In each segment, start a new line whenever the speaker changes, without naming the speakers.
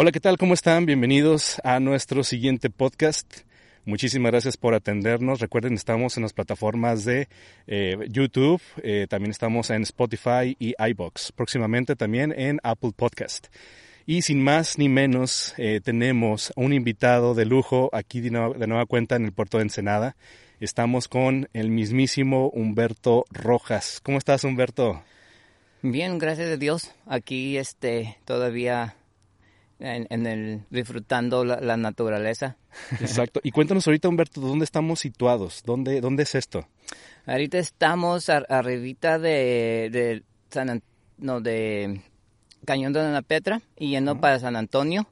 Hola, ¿qué tal? ¿Cómo están? Bienvenidos a nuestro siguiente podcast. Muchísimas gracias por atendernos. Recuerden, estamos en las plataformas de eh, YouTube, eh, también estamos en Spotify y iBox. Próximamente también en Apple Podcast. Y sin más ni menos, eh, tenemos un invitado de lujo aquí de nueva, de nueva cuenta en el puerto de Ensenada. Estamos con el mismísimo Humberto Rojas. ¿Cómo estás, Humberto?
Bien, gracias a Dios. Aquí este todavía en, en el disfrutando la, la, naturaleza.
Exacto. Y cuéntanos ahorita, Humberto, ¿dónde estamos situados? ¿Dónde, dónde es esto?
Ahorita estamos ar arribita de, de San no, de Cañón de la Petra y yendo uh -huh. para San Antonio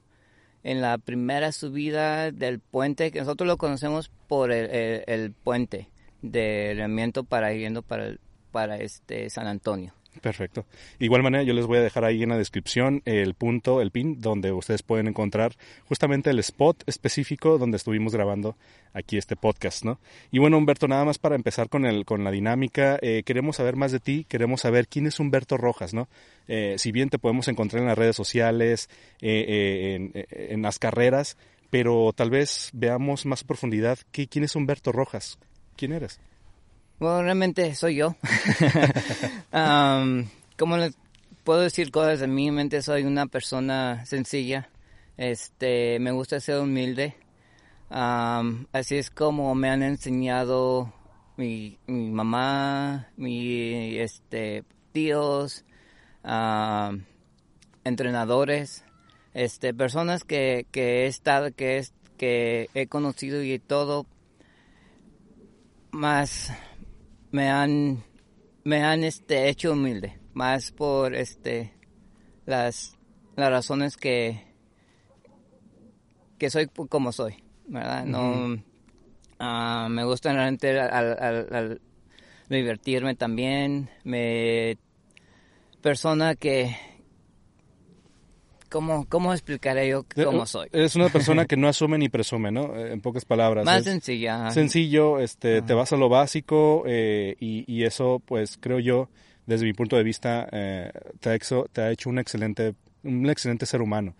en la primera subida del puente, que nosotros lo conocemos por el, el, el puente de Remiento para yendo para, para este San Antonio.
Perfecto. Igual manera, yo les voy a dejar ahí en la descripción el punto, el pin, donde ustedes pueden encontrar justamente el spot específico donde estuvimos grabando aquí este podcast, ¿no? Y bueno, Humberto, nada más para empezar con, el, con la dinámica, eh, queremos saber más de ti, queremos saber quién es Humberto Rojas, ¿no? Eh, si bien te podemos encontrar en las redes sociales, eh, en, en, las carreras, pero tal vez veamos más profundidad ¿qué, quién es Humberto Rojas, quién eres.
Bueno, realmente soy yo. um, como les puedo decir cosas de mí, mente soy una persona sencilla. Este, me gusta ser humilde. Um, así es como me han enseñado mi, mi mamá, mi este tíos, uh, entrenadores, este personas que, que he estado, que es que he conocido y todo más me han me han este hecho humilde más por este las las razones que que soy como soy verdad no uh, me gusta realmente al, al, al, divertirme también. Me persona que ¿Cómo, ¿Cómo explicaré yo cómo soy?
Es una persona que no asume ni presume, ¿no? En pocas palabras.
Más sencilla.
Sencillo, este, te vas a lo básico eh, y, y, eso, pues, creo yo, desde mi punto de vista, eh, te, ha hecho, te ha hecho un excelente, un excelente ser humano.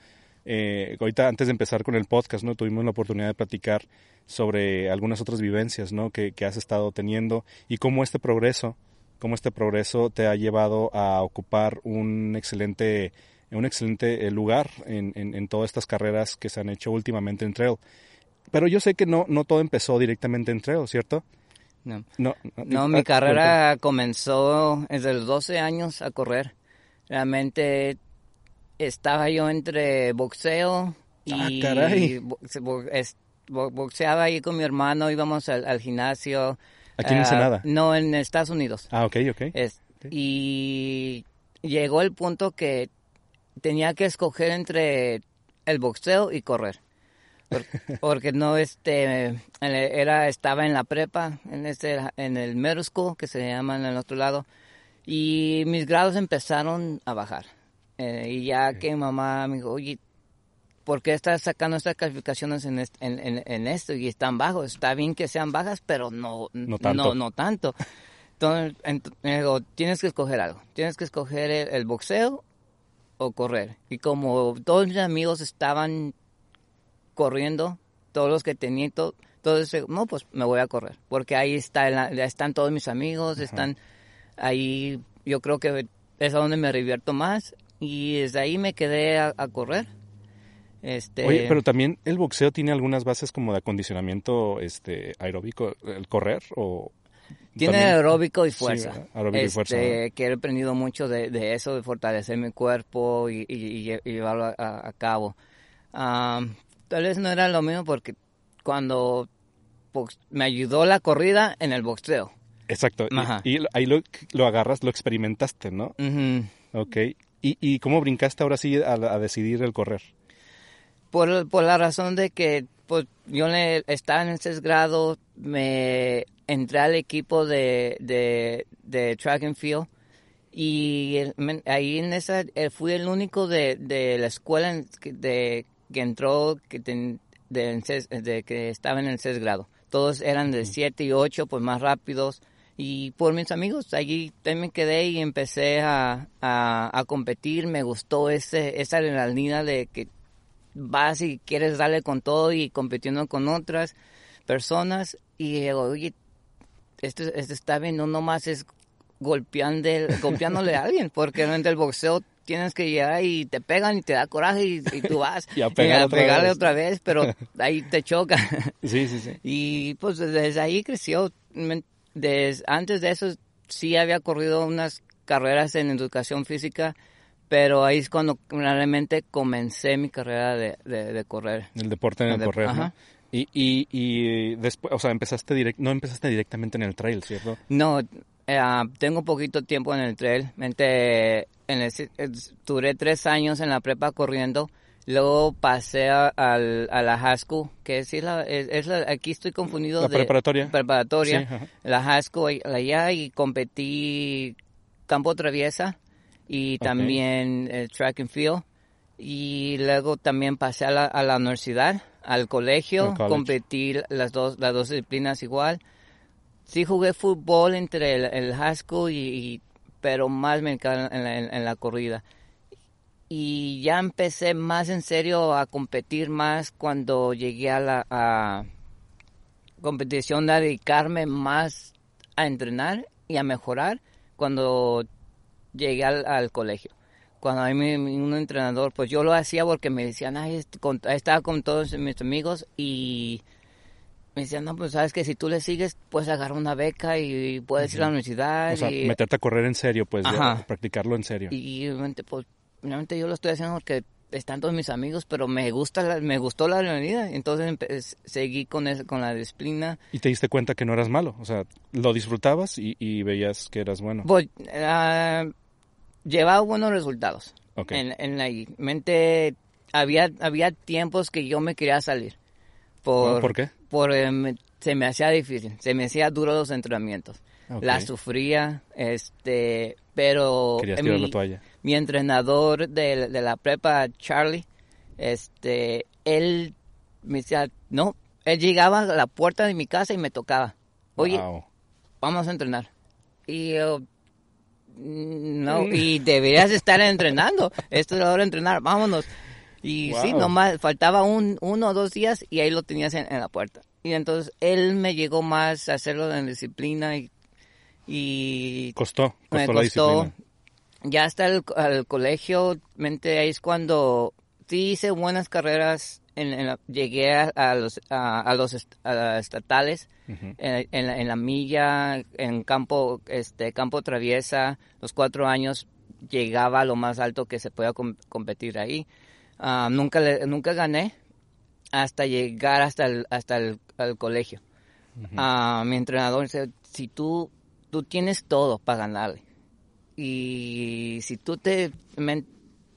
Eh, ahorita, antes de empezar con el podcast, ¿no? Tuvimos la oportunidad de platicar sobre algunas otras vivencias, ¿no? Que, que has estado teniendo y cómo este progreso, cómo este progreso te ha llevado a ocupar un excelente un excelente lugar en, en, en, todas estas carreras que se han hecho últimamente en trail. Pero yo sé que no, no todo empezó directamente en trail, ¿cierto?
No, no, no, no mi carrera cuenta. comenzó desde los 12 años a correr. Realmente estaba yo entre boxeo y
ah,
boxeaba ahí con mi hermano, íbamos al, al gimnasio.
¿Aquí en Ensenada?
Uh, no, en Estados Unidos.
Ah, ok, ok.
Es, y llegó el punto que tenía que escoger entre el boxeo y correr. Porque, porque no este era estaba en la prepa en este en el middle school que se llama en el otro lado y mis grados empezaron a bajar. Eh, y ya que mamá me dijo oye ¿por qué estás sacando estas calificaciones en, este, en, en, en, esto y están bajos. Está bien que sean bajas pero no
no tanto.
no, no tanto entonces, entonces tienes que escoger algo. Tienes que escoger el, el boxeo o correr. Y como todos mis amigos estaban corriendo, todos los que tenía, todo, ese, no, pues me voy a correr, porque ahí está, están todos mis amigos, están ahí, yo creo que es a donde me revierto más y desde ahí me quedé a, a correr. Este...
Oye, pero también el boxeo tiene algunas bases como de acondicionamiento este aeróbico, el correr o
tiene También, aeróbico y fuerza.
Sí, aeróbico
este,
y fuerza.
Que he aprendido mucho de, de, eso, de fortalecer mi cuerpo y, y, y llevarlo a, a cabo. Um, tal vez no era lo mismo porque cuando me ayudó la corrida en el boxeo.
Exacto. Y, y, ahí lo, lo, agarras, lo experimentaste, ¿no?
Uh -huh.
Ok. ¿Y, y cómo brincaste ahora sí a, a decidir el correr?
Por, por la razón de que pues, yo le, estaba en el sexto grado, me entré al equipo de, de, de track and field y ahí en esa eh, fui el único de, de la escuela de, que entró que, de, de, que estaba en el sexto grado. Todos eran de 7 y 8, pues más rápidos. Y por mis amigos, allí me quedé y empecé a, a, a competir. Me gustó ese, esa adrenalina de que vas y quieres darle con todo y compitiendo con otras personas. Y digo, oye, esto, esto está bien, no nomás es golpeando, golpeándole a alguien, porque en el boxeo tienes que llegar y te pegan y te da coraje y, tú vas
y a, pegarle
otra vez, pero ahí te choca.
Sí, sí, sí.
Y pues desde ahí creció. Desde, antes de eso sí había corrido unas carreras en educación física, pero ahí es cuando realmente comencé mi carrera de, de, correr.
El deporte en el, correr, ¿no? Y, y, y después, o sea, empezaste direct, no empezaste directamente en el trail, ¿cierto?
No, eh, tengo poquito tiempo en el trail. Mente, en el, duré tres años en la prepa corriendo. Luego pasé a, a, la school, que es, la, es, la, aquí estoy confundido.
La preparatoria.
Preparatoria. la school allá y competí campo traviesa y también el track and field. Y luego también pasé a la, a la universidad, al colegio, competí las dos, las dos disciplinas igual sí jugué fútbol entre el, el high school y, pero más me encanta en la, corrida. Y ya empecé más en serio a competir más cuando llegué a la competición, a dedicarme más a entrenar y a mejorar cuando llegué al, colegio. Cuando hay un entrenador, pues yo lo hacía porque me decían, Ay, estaba con todos mis amigos y me decían, no, pues sabes que si tú le sigues, puedes agarrar una beca y puedes ir a la universidad.
O sea, meterte a correr en serio, pues, practicarlo en serio.
Y, obviamente, pues, realmente yo lo estoy haciendo porque están todos mis amigos, pero me gusta me gustó la realidad, entonces seguí con con la disciplina.
¿Y te diste cuenta que no eras malo? O sea, lo disfrutabas y, veías que eras bueno.
Pues, uh, llevaba buenos resultados. En, en la mente había, había tiempos que yo me quería salir. Por,
¿Por qué?
por, em, se me hacía difícil, se me hacía duro los entrenamientos. La sufría, este, pero
mi,
mi, entrenador de, de, la prepa, Charlie, este, él me decía, no, él llegaba a la puerta de mi casa y me tocaba, oye, vamos a entrenar. Y yo, no, y deberías estar entrenando, esto es la hora de entrenar, vámonos. Y sí, nomás faltaba un, uno o dos días y ahí lo tenías en, la puerta. Y entonces él me llegó más a hacerlo en disciplina y... y
costó, costó la disciplina.
Ya hasta el, colegio, mente, ahí es cuando sí hice buenas carreras. En, llegué a, los, a, los estatales, en, la, milla, en campo, este, campo traviesa, los cuatro años llegaba a lo más alto que se podía competir ahí. Ah, nunca, nunca gané hasta llegar hasta el, hasta el, colegio. Ah, mi entrenador dice, si tú, tú tienes todo para ganarle y si tú te,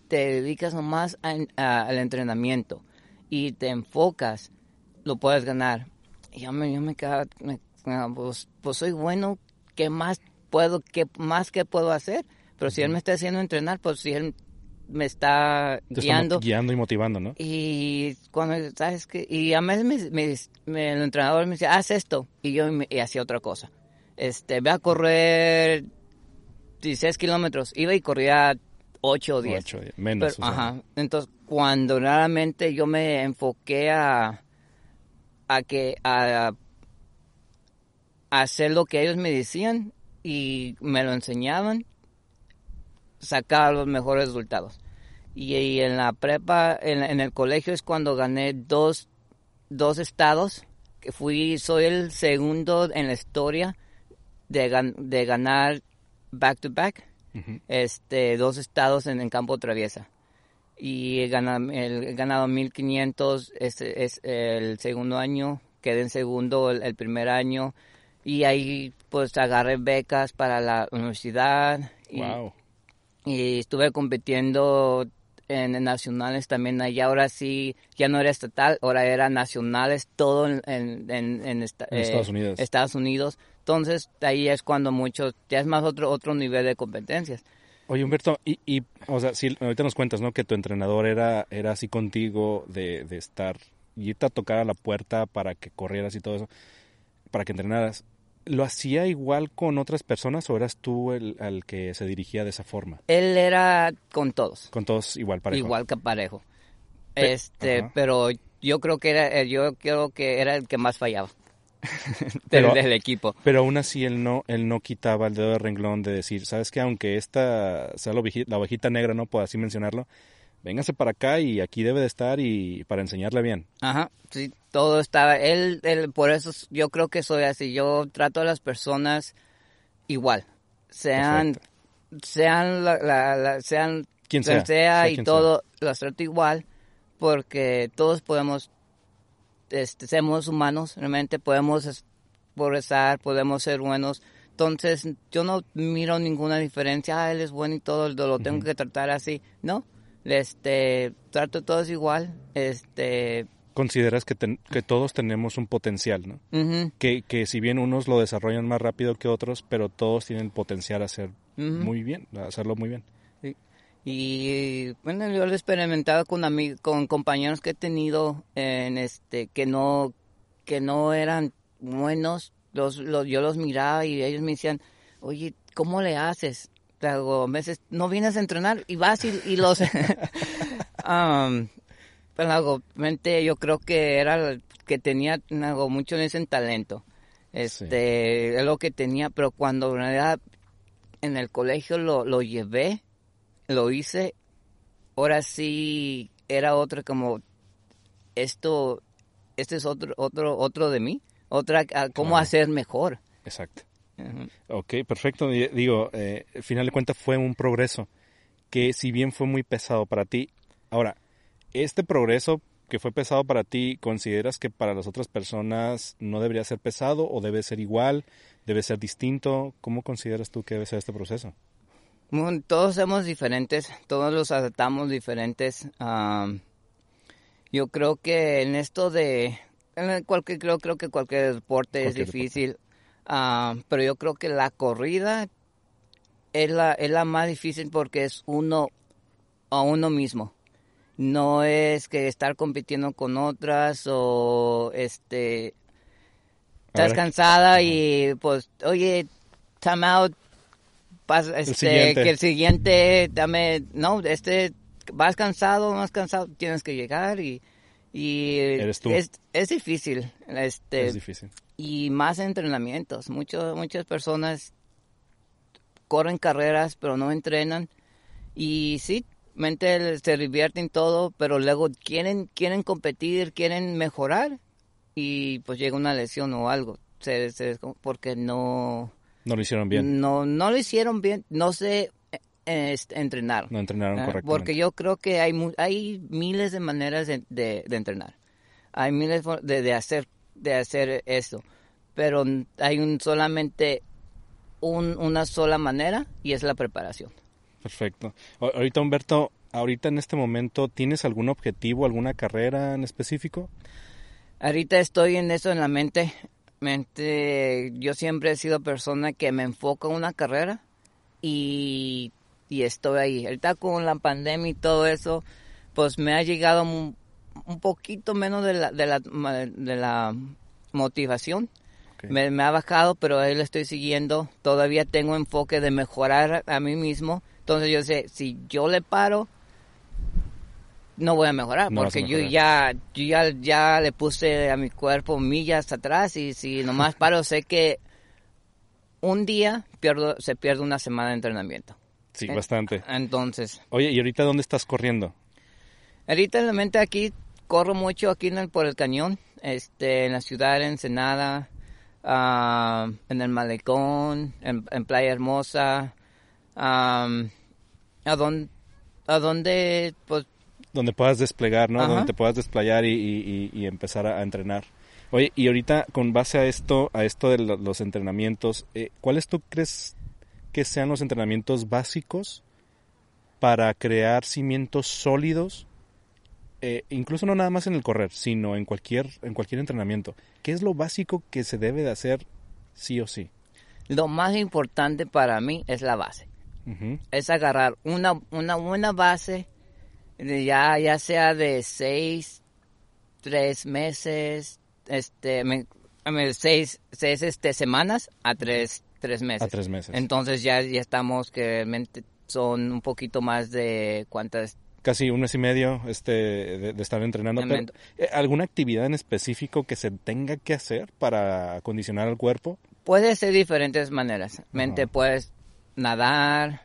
te dedicas nomás al entrenamiento y te enfocas, lo puedes ganar. Y yo me, yo me quedaba, pues, pues, soy bueno, ¿qué más puedo, qué más que puedo hacer? Pero si él me está haciendo entrenar, pues si él me está guiando.
guiando y motivando, ¿no?
Y cuando, ¿sabes qué? Y a veces me, el entrenador me dice, haz esto. Y yo hacía otra cosa. Este, ve a correr 16 kilómetros. Iba y corría 8 o 10. 8,
menos.
Ajá. Entonces, cuando realmente yo me enfoqué a, a que, a, a hacer lo que ellos me decían y me lo enseñaban, sacar los mejores resultados. Y, en la prepa, en, el colegio es cuando gané dos, dos estados, que fui, soy el segundo en la historia de, de ganar back to back, este, dos estados en el campo traviesa. Y he ganado, he ganado 1500 es, es el segundo año, quedé en segundo el, el primer año y ahí pues agarré becas para la universidad. Y,
wow
y estuve compitiendo en, nacionales también allá. Ahora sí, ya no era estatal, ahora era nacionales, todo en, en,
Estados eh, Unidos.
Estados Unidos. Entonces, ahí es cuando mucho, ya es más otro, otro nivel de competencias.
Oye, Humberto, y, y o sea, si ahorita nos cuentas, ¿no? Que tu entrenador era, era así contigo de, de estar, y irte a tocar a la puerta para que corrieras y todo eso, para que entrenaras. ¿Lo hacía igual con otras personas o eras tú el al que se dirigía de esa forma?
Él era con todos.
Con todos igual parejo.
Igual que parejo. este, pero yo creo que era, eh, yo creo que era el que más fallaba. pero, del, equipo.
Pero aún así él no, él no quitaba el dedo de renglón de decir, sabes que aunque esta sea la ovejita negra, no puedo así mencionarlo, véngase para acá y aquí debe de estar y para enseñarle bien.
Ajá, sí, todo estaba, él, él, por eso yo creo que soy así, yo trato a las personas igual, sean, sean, la, sean,
quien sea,
sea, y todo, las trato igual, porque todos podemos, este, somos humanos, realmente podemos progresar, podemos ser buenos, entonces yo no miro ninguna diferencia, ah, él es bueno y todo, lo, tengo que tratar así, ¿no? Este trato todos igual este.
Consideras que, que todos tenemos un potencial no que, que si bien unos lo desarrollan más rápido que otros pero todos tienen potencial a hacer muy bien a hacerlo muy bien.
Y bueno yo lo he experimentado con con compañeros que he tenido en este que no que no eran buenos los, los yo los miraba y ellos me decían oye cómo le haces hago meses, no vienes a entrenar y vas y, los... um, pero algo, mente yo creo que era que tenía algo mucho en ese talento. Este, es lo que tenía, pero cuando en el colegio lo, lo llevé, lo hice, ahora sí era otro como esto, este es otro, otro, otro de mí, otra, cómo hacer mejor.
Exacto. Ok, perfecto. Digo, eh, al final de cuentas fue un progreso que si bien fue muy pesado para ti, ahora, este progreso que fue pesado para ti, ¿consideras que para las otras personas no debería ser pesado o debe ser igual, debe ser distinto? ¿Cómo consideras tú que debe ser este proceso?
todos somos diferentes, todos los adaptamos diferentes. yo creo que en esto de, en cualquier, creo, creo que cualquier deporte es difícil. Ah, pero yo creo que la corrida es la, es la más difícil porque es uno a uno mismo. No es que estar compitiendo con otras o este estás cansada y pues oye time out este que el siguiente dame no este vas cansado más cansado tienes que llegar y y
Es,
es difícil este
es difícil
y más entrenamientos. Mucho, muchas personas corren carreras pero no entrenan y sí, mente se divierten todo, pero luego quieren, quieren competir, quieren mejorar y pues llega una lesión o algo, se, porque no...
No lo hicieron bien.
No, no lo hicieron bien, no sé entrenar.
No entrenaron ah, correctamente.
Porque yo creo que hay, hay miles de maneras de, de, entrenar. Hay miles de, de hacer de hacer eso, pero hay un solamente un, una sola manera y es la preparación.
Perfecto. Ahorita Humberto, ahorita en este momento, ¿tienes algún objetivo, alguna carrera en específico?
Ahorita estoy en eso en la mente. mente yo siempre he sido persona que me enfoca en una carrera y, y estoy ahí. Ahorita con la pandemia y todo eso, pues me ha llegado un poquito menos de la, de la, de la motivación. Me, ha bajado, pero ahí lo estoy siguiendo. Todavía tengo enfoque de mejorar a mí mismo. Entonces yo sé, si yo le paro, no voy a mejorar, porque yo ya, yo ya, ya le puse a mi cuerpo millas atrás y si nomás paro, sé que un día pierdo, se pierde una semana de entrenamiento.
Sí, bastante.
Entonces.
Oye, ¿y ahorita dónde estás corriendo?
Ahorita realmente aquí corro mucho aquí en por el cañón, este, en la ciudad de Ensenada, ah, en el Malecón, en, Playa Hermosa, a donde, a donde, pues...
Donde puedas desplegar, ¿no? Donde te puedas desplayar y, empezar a, entrenar. Oye, y ahorita con base a esto, a esto de los entrenamientos, eh, ¿cuáles tú crees que sean los entrenamientos básicos para crear cimientos sólidos, eh, incluso no nada más en el correr, sino en cualquier, en cualquier entrenamiento? ¿Qué es lo básico que se debe de hacer sí o sí?
Lo más importante para mí es la base. Es agarrar una, una buena base, ya, ya sea de seis, tres meses, este, me, seis, seis este, semanas a tres, tres meses.
A tres meses.
Entonces ya, ya estamos que realmente son un poquito más de cuántas
casi un mes y medio este, de, estar entrenando. Eh, ¿Alguna actividad en específico que se tenga que hacer para acondicionar el cuerpo?
Puede ser diferentes maneras. Mente, puedes nadar,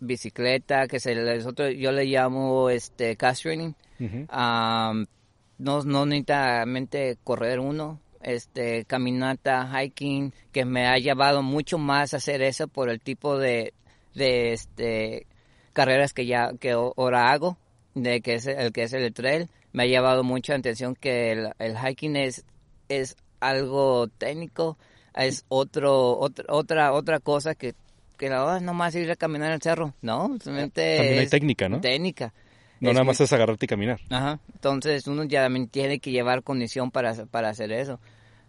bicicleta, que se les otro, yo le llamo este cast training. no, no necesariamente correr uno, este caminata, hiking, que me ha llevado mucho más a hacer eso por el tipo de, de este carreras que ya que ahora hago, de que es el que es el trail, me ha llevado mucha atención que el, el hiking es es algo técnico, es otro, otra otra cosa que que no nomás ir a caminar el cerro, no,
simplemente también hay técnica, ¿no?
Técnica.
No nada más es agarrarte y caminar.
Ajá. Entonces uno ya también tiene que llevar condición para, para hacer eso.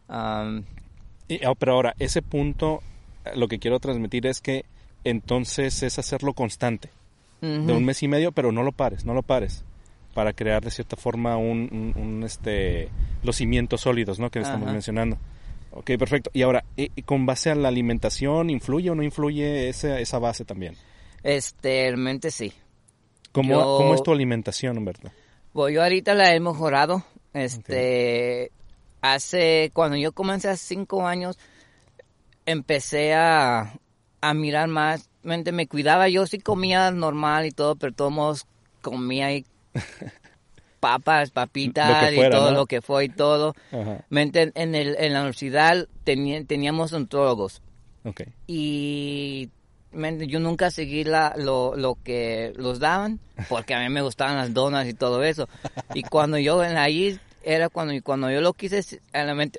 y, ah, pero ahora, ese punto, lo que quiero transmitir es que entonces es hacerlo constante. De un mes y medio, pero no lo pares, no lo pares. Para crear de cierta forma un, este, los cimientos sólidos, ¿no? Que estamos mencionando. Ok, perfecto. Y ahora, con base a la alimentación, ¿influye o no influye esa, esa base también?
Este, realmente sí.
¿Cómo, ¿Cómo es tu alimentación, Humberto?
Bueno, yo ahorita la he mejorado. Este, hace, cuando yo comencé hace cinco años, empecé a, a mirar más, me cuidaba, yo sí comía normal y todo, pero todos comía y papas, papitas y todo lo que fue y todo. En, el, en la universidad teníamos ontólogos. Y yo nunca seguí la, lo, lo, que los daban, porque a mí me gustaban las donas y todo eso. Y cuando yo en ahí era cuando, cuando yo lo quise,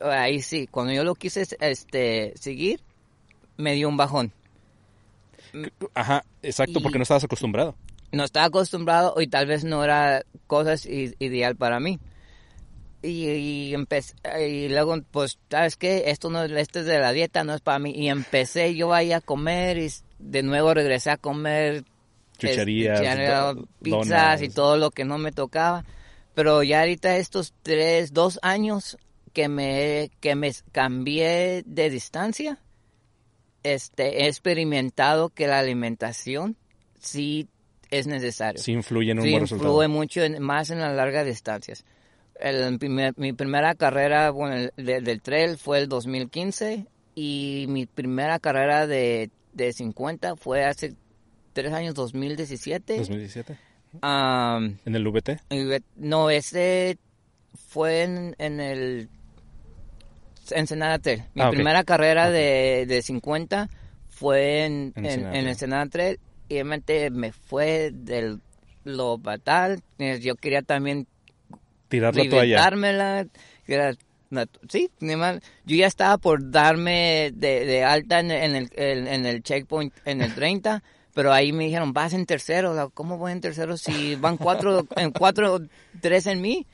ahí sí, cuando yo lo quise este, seguir, me dio un bajón.
Ajá, exacto, porque no estabas acostumbrado
no estaba acostumbrado y tal vez no era cosas ideal para mí. Y, y, empecé, y luego, pues, ¿sabes qué? Esto no esto es de la dieta, no es para mí. Y empecé yo ahí a comer y de nuevo regresé a comer
chucherías,
pizzas y todo lo que no me tocaba. Pero ya ahorita estos tres, dos años que me, que me cambié de distancia, este, he experimentado que la alimentación sí es necesario.
Sí influye en un
sí,
buen resultado.
influye mucho más en las largas distancias. El, mi primera carrera bueno, del trail fue el 2015 y mi primera carrera de, de 50 fue hace tres años, 2017.
¿2017? ¿En el VT?
No, ese fue en, en el Ensenada Trail. Mi ah, primera carrera de, de 50 fue en, en, en Ensenada Trail y realmente me fue del lo fatal. Eh, yo quería también
tirar la toalla.
sí, yo ya estaba por darme de, alta en, el, en el checkpoint en el 30, pero ahí me dijeron, vas en tercero. ¿Cómo voy en tercero si van cuatro, en cuatro, tres en mí?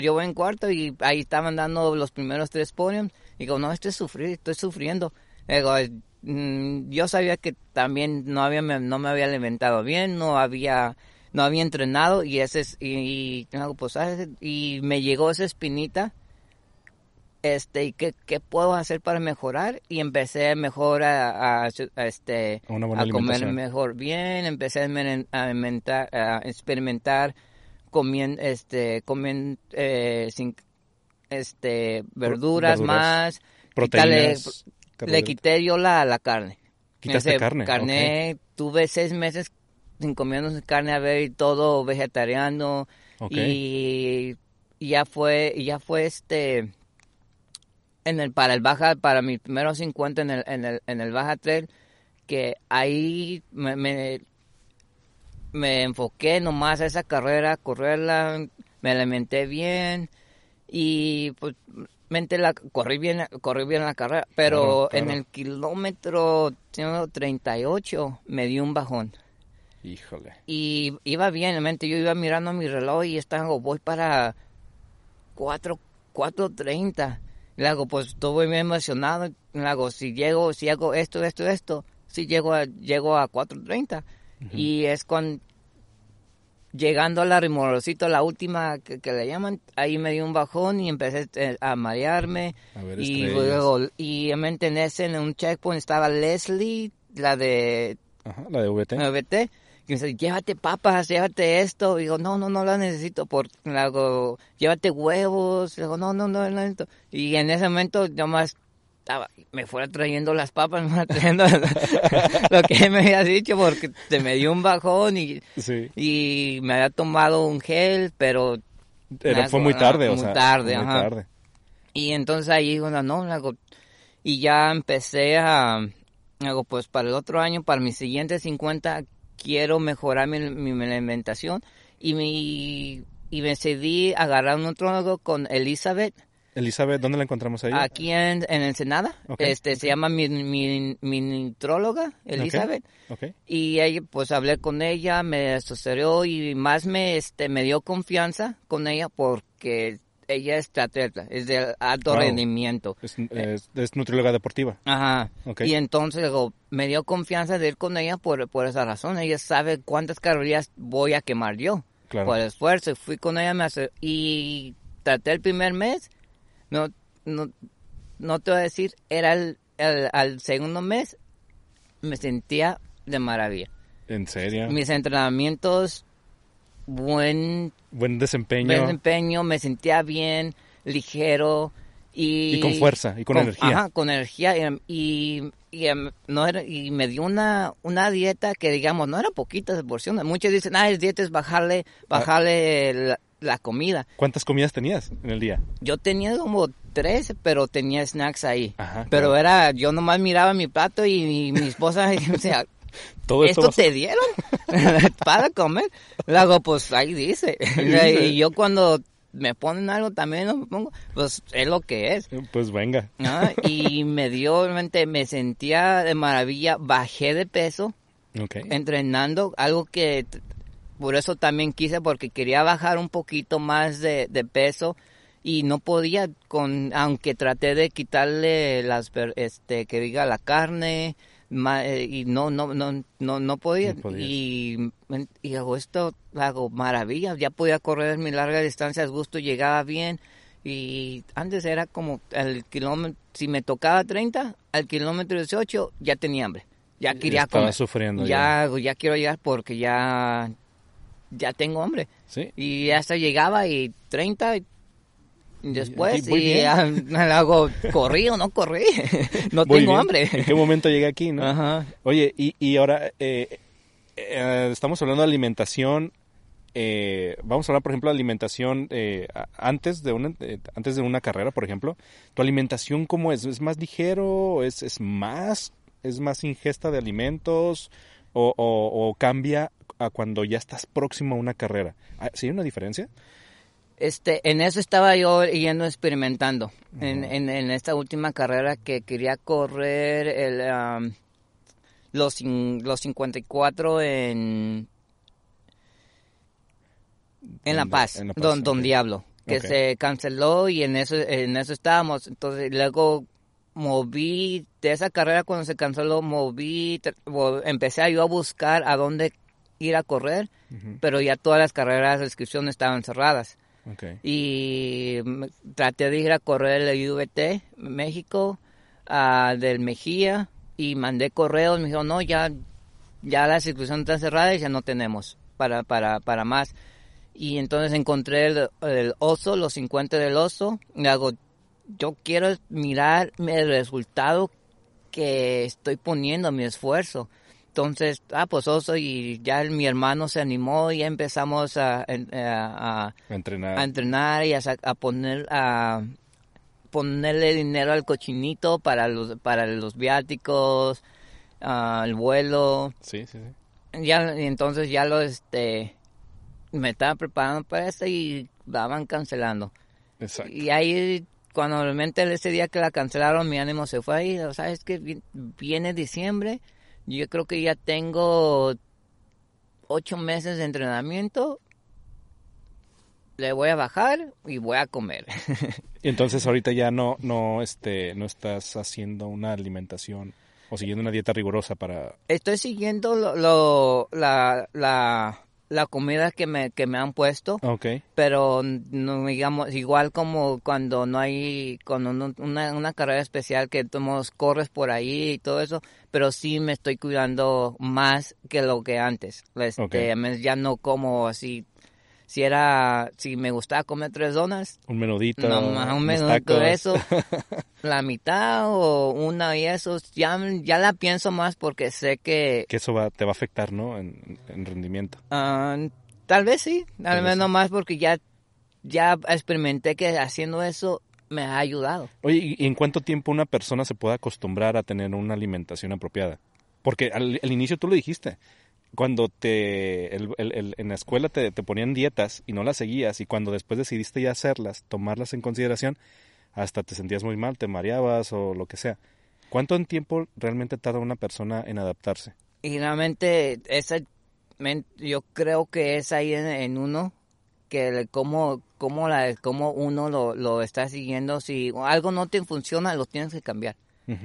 yo voy en cuarto y ahí estaban dando los primeros tres podiums. Y digo, no, estoy sufriendo, estoy sufriendo. Digo, Mm, yo sabía que también no había no me había alimentado bien, no había no había entrenado y ese y, pues, y me llegó esa espinita este y qué, qué puedo hacer para mejorar y empecé mejor a, este a comer mejor bien empecé a, a experimentar comiendo este comiendo eh, sin este verduras, más
proteínas
le quité yo la, la carne.
¿Quitaste carne?
Carne, tuve seis meses sin comer carne a ver y todo vegetariano. Y, ya fue, ya fue este en el para el baja para mis primeros 50 en el en el en el baja trail que ahí me, me, me enfoqué nomás a esa carrera correrla me alimenté bien y pues la corrí bien, corrí bien la carrera, pero en el kilómetro 38 me dio un bajón.
Híjole.
Y iba bien, en mente, yo iba mirando mi reloj y estaba, voy para 4, 4.30. Le hago, pues estoy muy emocionado. Le hago, si llego, si hago esto, esto, esto, si llego a, llego a 4.30. Y es con, llegando a la Rimorosito, la última que, que, le llaman, ahí me dio un bajón y empecé eh, a marearme.
A ver,
y luego, y en mente en ese, en un checkpoint estaba Leslie, la de
Ajá, la de VT.
VT. Y me dice, llévate papas, llévate esto. Y digo, no, no, no la necesito. Por, le llévate huevos. Le digo, no, no, no, no necesito. Y en ese momento, nomás estaba, me fuera trayendo las papas, me fuera trayendo lo que me había dicho, porque se me dio un bajón y,
Sí.
y me había tomado un gel, pero...
Era- fue muy tarde,
ah,
o
muy
sea.
tarde,
muy
ajá.
tarde.
Y entonces ahí, bueno, no, hago, y ya empecé a, hago, pues para el otro año, para mis siguientes 50, quiero mejorar mi, mi alimentación. Y mi, y me decidí agarrar un nutrólogo con Elizabeth,
Elizabeth, ¿dónde la encontramos ahí?
aquí en, en Ensenada,
Ok,
este, se llama mi, mi, mi nutróloga, Elizabeth,
Ok.
y ella, pues hablé con ella, me asesoró y más me, este, me dio confianza con ella porque ella es atleta, es de alto
Wow.
rendimiento.
Es, es, es nutrióloga deportiva.
Ajá.
Ok.
Y entonces me dio confianza de ir con ella por, por esa razón. Ella sabe cuántas calorías voy a quemar yo
Claro.
por el esfuerzo. Fui con ella me hace- y traté el primer mes. No, no, no te voy a decir, era el, el- al segundo mes, me sentía de maravilla.
¿En serio?
Mis entrenamientos, buen
Buen desempeño.
desempeño, me sentía bien, ligero y...
Y con fuerza, y con energía.
Ajá, con energía y, y, em, no era, y me dio una, una dieta que digamos, no era poquita de porciones. Muchos dicen, ah, el dieta es bajarle, bajarle la, la comida.
¿Cuántas comidas tenías en el día?
Yo tenía como tres, pero tenía snacks ahí.
Ajá,
pero
claro.
era, yo nomás miraba mi plato y, mi- mi esposa o sea,
Todo esto
¿Esto te dieron para comer? Le hago, pues ahí dice. Y yo cuando me ponen algo también lo pongo, pues es lo que es.
Pues venga.
¿no? Y me dio, obviamente, me sentía de maravilla, bajé de peso
Ok.
entrenando, algo que por eso también quise, porque quería bajar un poquito más de, de peso y no podía, con aunque traté de quitarle las, este, que diga la carne, y no, no, no, no, no podía.
No
y, y hago esto, hago maravilla, ya podía correr mi larga distancia a gusto, llegaba bien. Y antes era como el kilómetro, si me tocaba 30, al kilómetro 18 ya tenía hambre. Ya quería
Estaba
comer.
sufriendo
ya, ya quiero llegar porque ya, ya tengo hambre.
Sí.
Y hasta llegaba y 30 y después
Y-
hago, corrí o no corrí. no
Muy
tengo
bien.
hambre.
¿En qué momento llegué aquí, no?
Ajá.
Oye, y, y ahora eh, eh, estamos hablando de alimentación. eh, vamos a hablar, por ejemplo, de alimentación eh, antes de una eh, antes de una carrera, por ejemplo. ¿Tu alimentación cómo es? ¿Es más ligero? ¿Es, es más es más ingesta de alimentos? ¿O, o- o cambia a cuando ya estás próximo a una carrera? Ah, ¿Sí hay una diferencia?
Este, en eso estaba yo yendo experimentando. En, en, en esta última carrera que quería correr el, am, los, los 54 en, en La. Paz,
En La Paz,
don, don. Diablo, que se canceló y en eso, en eso estábamos. Entonces luego moví de esa carrera cuando se canceló, moví, empecé yo a buscar a dónde ir a correr, pero ya todas las carreras de inscripción estaban cerradas Y traté de ir a correr el UVT México ah, del Mejía y mandé correos. Me dijeron no ya ya las inscripciones están cerradas y ya no tenemos para para para más y entonces encontré el, oso los 50 del oso. Y hago yo quiero mirar el resultado que estoy poniendo mi esfuerzo entonces ah pues oso y ya mi hermano se animó y ya empezamos a, a- a-
A entrenar.
a entrenar y a, a poner a ponerle dinero al cochinito para los para los viáticos ah, el vuelo
Sí, sí, sí.
ya y entonces ya lo este me estaba preparando para eso y la van cancelando
Exacto.
y ahí cuando realmente ese día que la cancelaron mi ánimo se fue ahí sabes que viene diciembre yo creo que ya tengo ocho meses de entrenamiento, le voy a bajar y voy a comer.
Y entonces ahorita ya no, no, este, no estás haciendo una alimentación o siguiendo una dieta rigurosa para...
Estoy siguiendo lo, lo- la, la, la comida que me, que me han puesto.
Ok,
pero no digamos igual como cuando no hay con una, una carrera especial que tomos corres por ahí y todo eso pero sí me estoy cuidando más que lo que antes este, ya no como así si era si me gustaba comer tres donas
un menudito,
no más un
tacos.
eso la mitad o una y eso ya ya la pienso más porque sé que
que eso va, te va a afectar, ¿no? En, en rendimiento.
Ah, tal vez sí, al menos
sí.
más porque ya, ya experimenté que haciendo eso me ha ayudado.
Oye, ¿y en cuánto tiempo una persona se puede acostumbrar a tener una alimentación apropiada? Porque al, al inicio tú lo dijiste, cuando te el- el- el- en la escuela te, te ponían dietas y no las seguías y cuando después decidiste ya hacerlas, tomarlas en consideración, hasta te sentías muy mal, te mareabas o lo que sea. ¿Cuánto en tiempo realmente tarda una persona en adaptarse?
Y realmente esa, yo creo que es ahí en, en uno que cómo, cómo, la, cómo uno lo, lo está siguiendo. Si algo no te funciona, lo tienes que cambiar.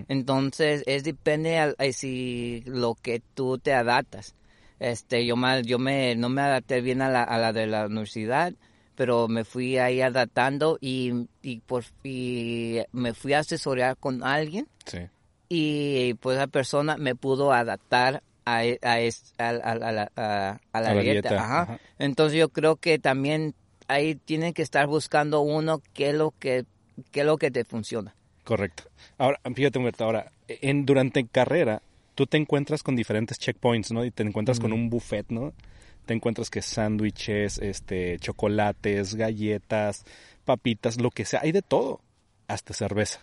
Entonces, es depende al- a si lo que tú te adaptas. Este, yo mal, yo me, no me adapté bien a la, a la de la universidad, pero me fui ahí adaptando y, y, por, y me fui a asesorar con alguien
Sí.
y pues esa persona me pudo adaptar a, e- a, es- a- a- la, a- a la
A la
dieta.
dieta,
Ajá.
ajá.
Entonces yo creo que también ahí tiene que estar buscando uno qué es lo que, qué es lo que te funciona.
Correcto. Ahora, fíjate, Humberto, ahora, en, durante carrera, tú te encuentras con diferentes checkpoints, ¿no? Y te encuentras con un buffet, ¿no? Te encuentras que sándwiches, este, chocolates, galletas, papitas, lo que sea, hay de todo, hasta cerveza.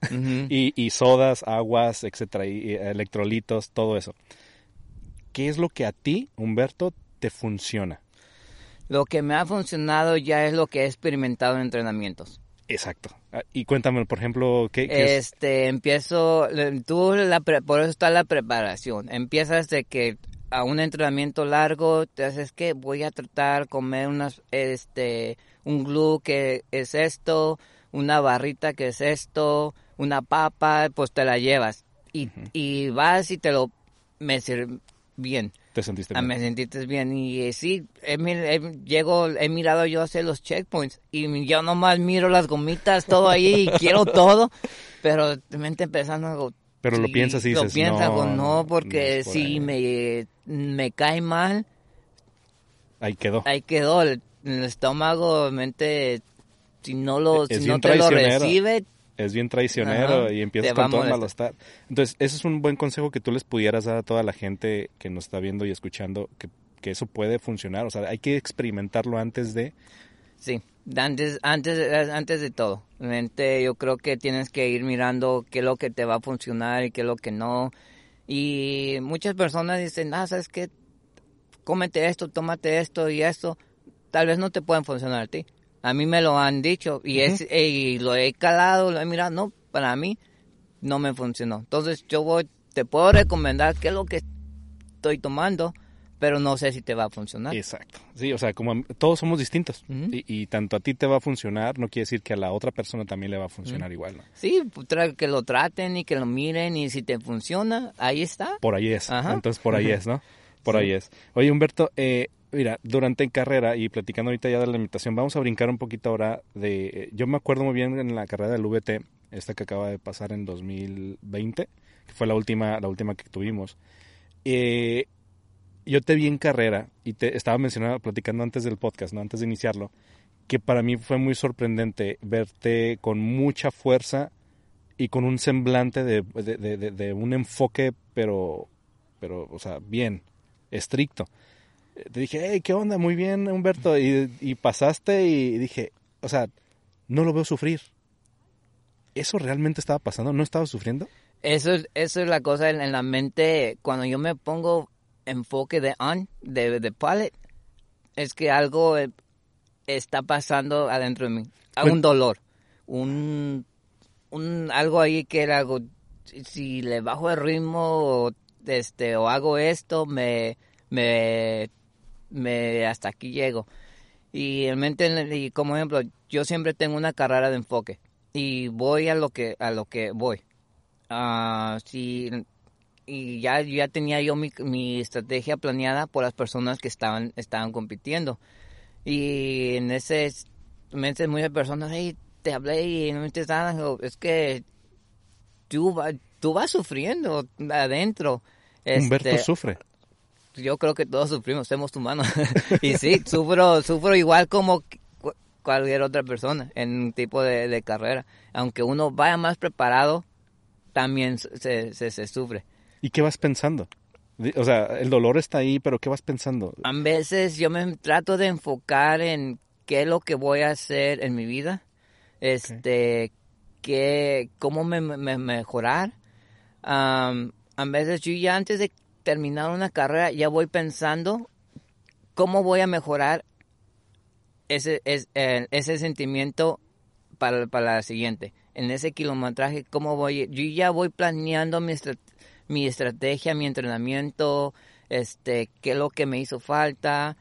Y, y sodas, aguas, etcétera, y electrolitos, todo eso. ¿Qué es lo que a ti, Humberto, te funciona?
Lo que me ha funcionado ya es lo que he experimentado en entrenamientos.
Exacto. Ah, Y cuéntame, por ejemplo, ¿qué, qué es?
Este, empiezo, tú la por eso está la preparación. Empiezas de que a un entrenamiento largo, te haces que voy a tratar comer unas, este, un glue que es esto, una barrita que es esto, una papa, pues te la llevas. Y, y vas y te lo, me sirve bien.
¿Te sentiste
Ah,
bien?
me sentiste bien y eh, sí, he, he- llego, he mirado yo hacer los checkpoints y yo nomás miro las gomitas, todo ahí y quiero todo, pero de mente empezando algo.
Pero lo piensas y dices,
Lo piensas,
no,
no, porque
no por
si
ahí".
me, me cae mal,
Ahí quedó.
ahí quedó el, el estómago, mente, si no lo,
Es
si no te lo recibe,
es bien traicionero
Ajá,
y
te
empiezas
va a
con todo malestar. Entonces, ese es un buen consejo que tú les pudieras dar a toda la gente que nos está viendo y escuchando, que, que eso puede funcionar. O sea, hay que experimentarlo antes de...
Sí, antes, antes, antes de todo. Realmente yo creo que tienes que ir mirando qué es lo que te va a funcionar y qué es lo que no. Y muchas personas dicen, ah, ¿sabes qué? Cómete esto, tómate esto y esto. Tal vez no te pueden funcionar a ti. A mí me lo han dicho y, es, y lo he calado, lo he mirado. No, para mí no me funcionó. Entonces yo voy, te puedo recomendar qué es lo que estoy tomando, pero no sé si te va a funcionar.
Exacto. Sí, o sea, como todos somos distintos
Ujú.
y, y tanto a ti te va a funcionar, no quiere decir que a la otra persona también le va a funcionar igual. ¿no?
Sí, pues, que lo traten y que lo miren y si te funciona, ahí está.
Por ahí es.
Ajá.
Entonces, por ahí es, ¿no? Por ahí es. Oye, Humberto, eh, mira, durante carrera y platicando ahorita ya de la limitación, vamos a brincar un poquito ahora de... eh, yo me acuerdo muy bien en la carrera del VT, esta que acaba de pasar en 2020, que fue la última, la última que tuvimos. Eh, yo te vi en carrera y te estaba mencionando, platicando antes del podcast, ¿no? Antes de iniciarlo, que para mí fue muy sorprendente verte con mucha fuerza y con un semblante de, de- de- de- de un enfoque, pero, pero, o sea, bien, estricto. Te dije, hey, ¿qué onda? Muy bien, Humberto. Y, y pasaste y dije, o sea, no lo veo sufrir. ¿Eso realmente estaba pasando? ¿No estaba sufriendo?
Eso es, eso es la cosa en, en la mente. Cuando yo me pongo enfoque de on, de, de palette, es que algo eh, está pasando adentro de mí. Un dolor, un, un algo ahí que era algo. Si, le bajo el ritmo o, este, o hago esto, me, me me hasta aquí llego. Y en mente, y como ejemplo, yo siempre tengo una carrera de enfoque y voy a lo que a lo que voy. Ah, si, y ya, ya tenía yo mi, mi, estrategia planeada por las personas que estaban, estaban compitiendo. Y en ese mente muchas personas, hey, te hablé y no me nada. Es que tú, tú vas sufriendo adentro.
Humberto este, sufre.
Yo creo que todos sufrimos, somos humanos. y sí, sufro, sufro igual como cualquier otra persona en un tipo de, de carrera. Aunque uno vaya más preparado, también se, se, se, sufre.
¿Y qué vas pensando? O sea, el dolor está ahí, pero ¿qué vas pensando?
A veces yo me trato de enfocar en qué es lo que voy a hacer en mi vida, este, qué, cómo me, me mejorar. Um, a veces yo ya antes de terminar una carrera ya voy pensando cómo voy a mejorar ese, ese, eh, ese sentimiento para, para la siguiente. En ese kilometraje, cómo voy, yo ya voy planeando mi, mi estrategia, mi entrenamiento, este, qué es lo que me hizo falta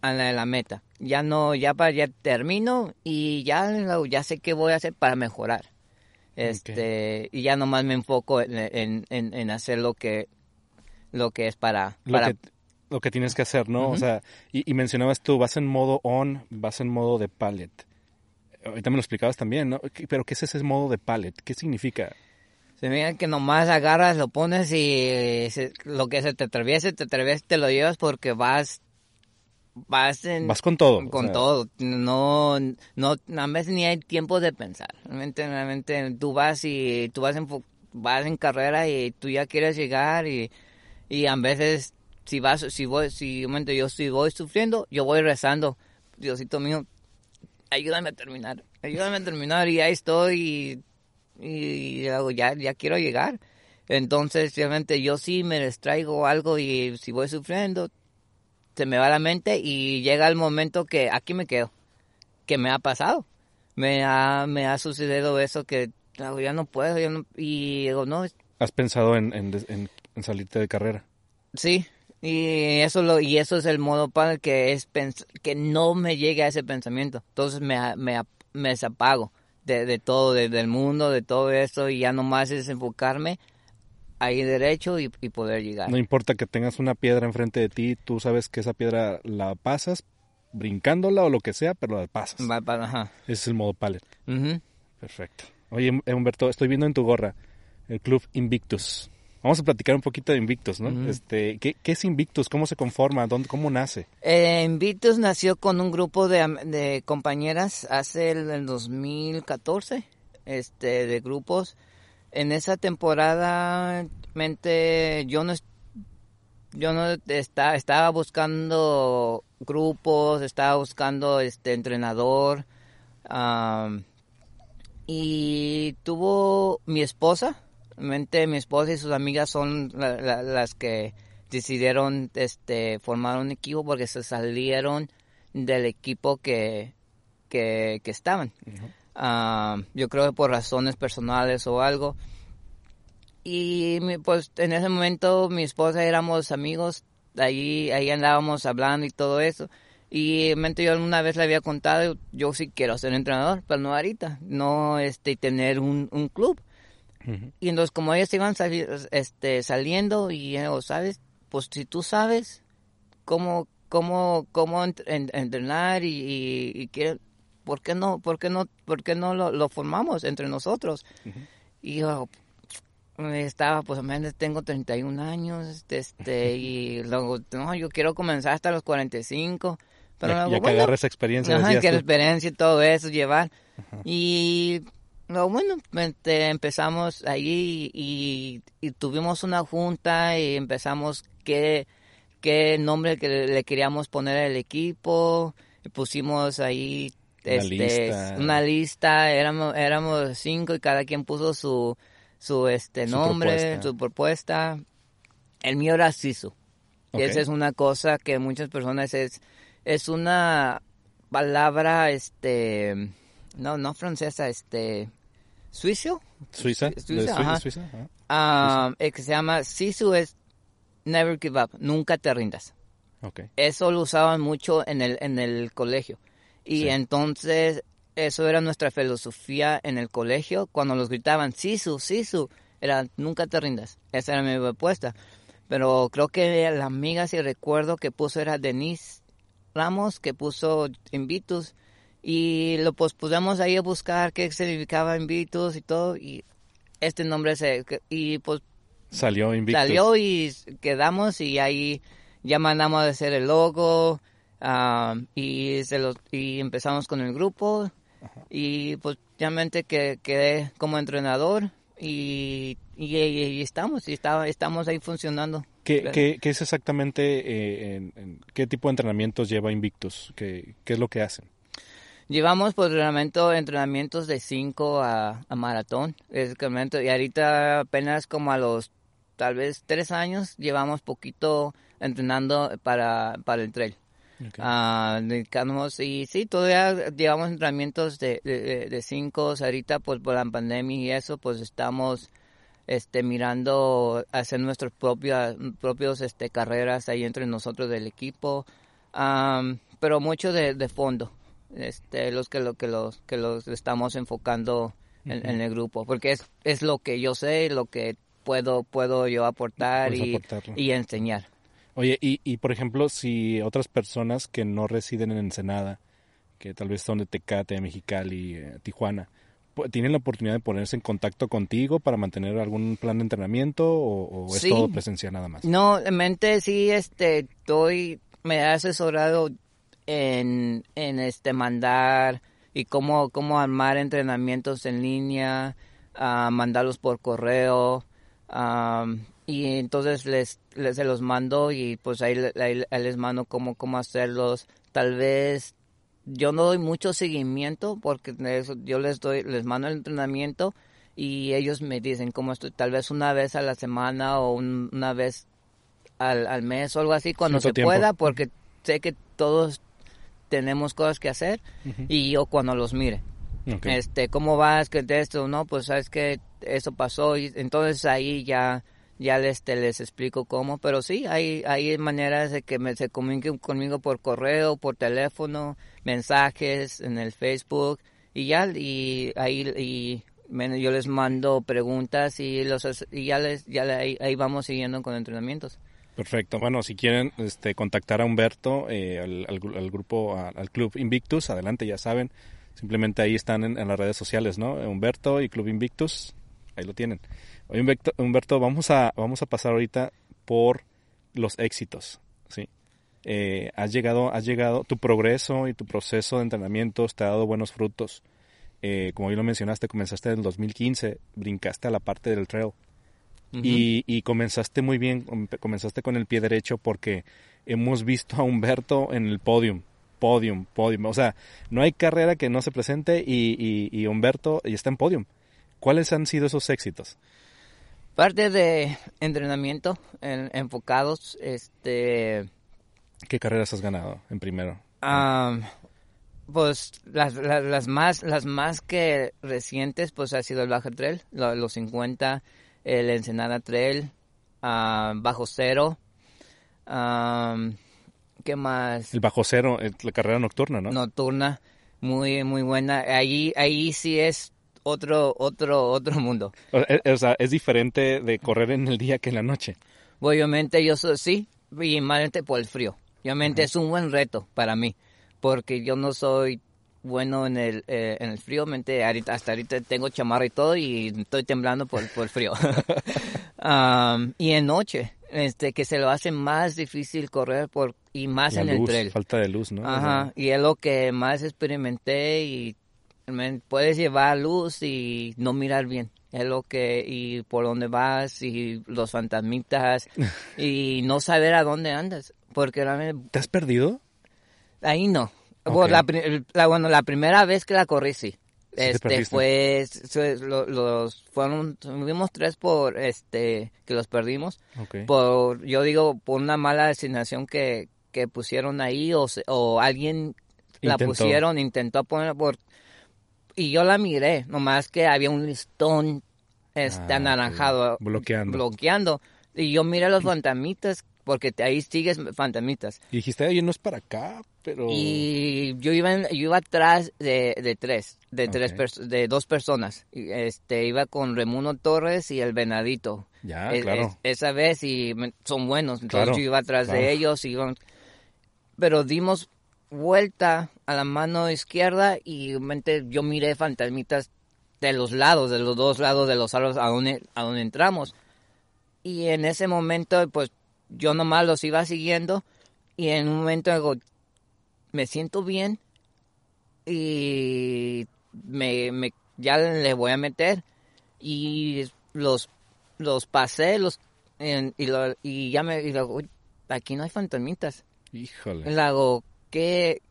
a la, la meta. Ya no, ya para ya termino y ya, ya sé qué voy a hacer para mejorar. Este, y ya nomás me enfoco en, en, en, hacer lo que, lo que es para,
lo Que, lo que tienes que hacer, ¿no? O sea, y, y, mencionabas tú, vas en modo on, vas en modo de pallet. Ahorita me lo explicabas también, ¿no? Pero ¿qué es ese modo de pallet? ¿Qué significa?
Se mira que nomás agarras, lo pones y lo que se te atraviese, te atraviesa, te lo llevas porque vas vas en,
vas con todo
con todo no no a veces ni hay tiempo de pensar realmente realmente tú vas y tú vas en vas en carrera y tú ya quieres llegar y, y a veces si vas si voy si momento yo si voy sufriendo yo voy rezando Diosito mío ayúdame a terminar ayúdame a terminar y ahí estoy y, ya ya quiero llegar entonces realmente yo sí me distraigo algo y si voy sufriendo se me va la mente y llega el momento que aquí me quedo, que me ha pasado. Me ha, me ha sucedido eso que ya no puedo, ya no, y digo, no.
¿Has pensado en, en, en, salirte de carrera?
Sí, y eso lo y eso es el modo para que es que no me llegue a ese pensamiento entonces me, me, me desapago de, de todo de, del mundo de todo eso y ya nomás es enfocarme ahí derecho y, poder llegar.
No importa que tengas una piedra enfrente de ti, tú sabes que esa piedra la pasas brincándola o lo que sea, pero la pasas.
Ese
es el modo pallet. Perfecto. Oye, Humberto, estoy viendo en tu gorra el club Invictus. Vamos a platicar un poquito de Invictus, ¿no? este, ¿qué, es Invictus? ¿Cómo se conforma? ¿Dónde, ¿Cómo nace?
Eh, Invictus nació con un grupo de, de compañeras hace el, el 2014, este, de grupos en esa temporada mente yo no yo no estaba, estaba buscando grupos, estaba buscando este entrenador y tuvo mi esposa, mente mi esposa y sus amigas son las que decidieron este formar un equipo porque se salieron del equipo que, que, estaban. Ah, yo creo que por razones personales o algo. Y pues en ese momento mi esposa éramos amigos, ahí, ahí andábamos hablando y todo eso. Y mente yo una vez le había contado, yo sí quiero ser entrenador, pero no ahorita, no este tener un, un club. Y entonces como ellos iban este, saliendo y yo, ¿sabes? Pues si tú sabes cómo, cómo, cómo entrenar y, y, y ¿por qué no, por qué no, por qué no lo, lo formamos entre nosotros? Y yo estaba, pues, tengo 31 años, este, y luego, no, yo quiero comenzar hasta los 45. Pero
ya, luego, que bueno, agarres experiencia.
Ajá, que la experiencia y todo eso, llevar. Y luego, bueno, este, empezamos ahí y, y, tuvimos una junta y empezamos qué, qué nombre que le queríamos poner al equipo. Y pusimos ahí una, este, lista. una lista, éramos, éramos cinco y cada quien puso su, su este nombre, su propuesta. El mío era Sisu. Y esa es una cosa que muchas personas es, es una palabra, este, no, no francesa, este, suizo.
Suiza.
Suiza, Suiza, ah, que se llama Sisu es Never Give Up, nunca te rindas.
Ok.
Eso lo usaban mucho en el, en el colegio. Y
Sí.
entonces, eso era nuestra filosofía en el colegio. Cuando los gritaban, Sisu, Sisu, era nunca te rindas. Esa era mi respuesta. Pero creo que la amiga, si recuerdo, que puso era Denise Ramos, que puso Invitus. Y lo pusimos ahí a buscar qué significaba Invitus y todo. Y este nombre se... Y pues
Salió Invictus.
salió y quedamos y ahí ya mandamos a hacer el logo ah, y se los y empezamos con el grupo y pues realmente que quedé como entrenador y, y, y- y estamos y está- estamos ahí funcionando
¿Qué,
Claro.
qué- qué es exactamente, eh, en- en- qué tipo de entrenamientos lleva Invictus? ¿Qué, qué es lo que hacen?
Llevamos pues realmente entrenamientos de 5 a, a maratón, básicamente, y ahorita apenas como a los tal vez tres años llevamos poquito entrenando para, para el trail.
Ok.
Ah, dedicamos y sí, todavía llevamos entrenamientos de, de, de- de cinco, ahorita pues por la pandemia y eso, pues estamos este mirando hacer nuestras propias propios este carreras ahí entre nosotros del equipo, Am, pero mucho de, de fondo, este los que lo que los que los estamos enfocando en, en el grupo, porque es es lo que yo sé, lo que puedo puedo yo aportar y, y enseñar.
Oye, y, y por ejemplo, si otras personas que no residen en Ensenada, que tal vez son de Tecate, Mexicali, eh, Tijuana, ¿tienen la oportunidad de ponerse en contacto contigo para mantener algún plan de entrenamiento o, o es
Sí.
todo presencial nada más?
No, en mente sí, este, estoy, me he asesorado en, en este, mandar y cómo, cómo armar entrenamientos en línea, ah, mandarlos por correo, am, y entonces les, les se los mando y pues ahí, ahí- ahí les mando cómo, cómo hacerlos. Tal vez yo no doy mucho seguimiento porque eso- yo les doy, les mando el entrenamiento y ellos me dicen cómo estoy, tal vez una vez a la semana o un- una vez al, al mes o algo así cuando
Cierto
se
tiempo.
pueda porque sé que todos tenemos cosas que hacer y yo cuando los mire. Este, ¿cómo vas? que de esto? No, pues sabes que eso pasó y entonces ahí ya ya les, te les explico cómo, pero sí, hay, hay maneras de que me, se comuniquen conmigo por correo, por teléfono, mensajes en el Facebook y ya, y ahí y, me- yo les mando preguntas y los y ya les ya le- ahí, ahí vamos siguiendo con entrenamientos.
Perfecto. Bueno, si quieren este, contactar a Humberto, eh, al, al gru- al grupo, al Club Invictus, adelante, ya saben. Simplemente ahí están en, en las redes sociales, ¿no? Humberto y Club Invictus, ahí lo tienen. Oye, Humberto, Humberto, vamos a, vamos a pasar ahorita por los éxitos, ¿sí? Eh, has llegado, has llegado, tu progreso y tu proceso de entrenamientos te ha dado buenos frutos. Eh, como bien lo mencionaste, comenzaste en el 2015, brincaste a la parte del trail y, y comenzaste muy bien, com- comenzaste con el pie derecho porque hemos visto a Humberto en el podium, podium, podium. O sea, no hay carrera que no se presente y, y, y Humberto y está en podium. ¿Cuáles han sido esos éxitos?
Parte de entrenamiento en- enfocados, este,
¿Qué carreras has ganado en primero?
Am, pues las, las, las más las más que recientes pues ha sido el Baja Trail, lo- los 50, el Ensenada Trail, ah, Bajo Cero, am, ¿qué más?
El bajo cero, eh, la carrera nocturna, ¿no?
Nocturna, muy muy buena. Ahí ahí sí es otro otro otro mundo.
O, eh, o sea, es diferente de correr en el día que en la noche.
Obviamente yo soy, sí, y malamente por el frío. Obviamente es un buen reto para mí, porque yo no soy bueno en el, eh, en el frío. Mente, hasta ahorita tengo chamarra y todo y estoy temblando por, por el frío. Am, y en noche, este, que se lo hace más difícil correr por y más
La
en el
luz,
trail.
falta de luz, ¿no?
Ajá, y es lo que más experimenté y puedes llevar luz y no mirar bien. Es lo que, y por dónde vas, y los fantasmitas, y no saber a dónde andas. Porque realmente
¿Te has perdido?
ahí no. La, bueno, la primera vez que la corrí, sí.
te
Este fue, se- lo- los, fueron, tuvimos tres por, este, que los perdimos
Ok.
por yo digo por una mala designación que, que pusieron ahí o, o alguien la
Intentó.
pusieron intentó poner por y yo la miré nomás que había un listón este
Ah,
anaranjado.
Bloqueando.
bloqueando y yo miré los fantasmitas porque ahí sigues fantasmitas.
Y dijiste, oye, no es para acá, pero...
Y yo iba, en- yo iba atrás de, de tres, de tres, de dos personas. Este, iba con Remuno Torres y el Venadito.
Ya,
Es-
claro.
es- esa vez y me- son buenos, entonces
Claro,
yo iba atrás
claro.
de ellos y iban- pero dimos vuelta a la mano izquierda y mente yo miré fantasmitas de los lados, de los dos lados de los árboles a donde, a donde entramos. Y en ese momento, pues yo nomás los iba siguiendo y en un momento digo, me siento bien y me, me- ya le voy a meter. Y los los pasé los en- y, lo- y ya me y luego, "Uy, aquí no hay fantasmitas
Híjole.
y le hago qué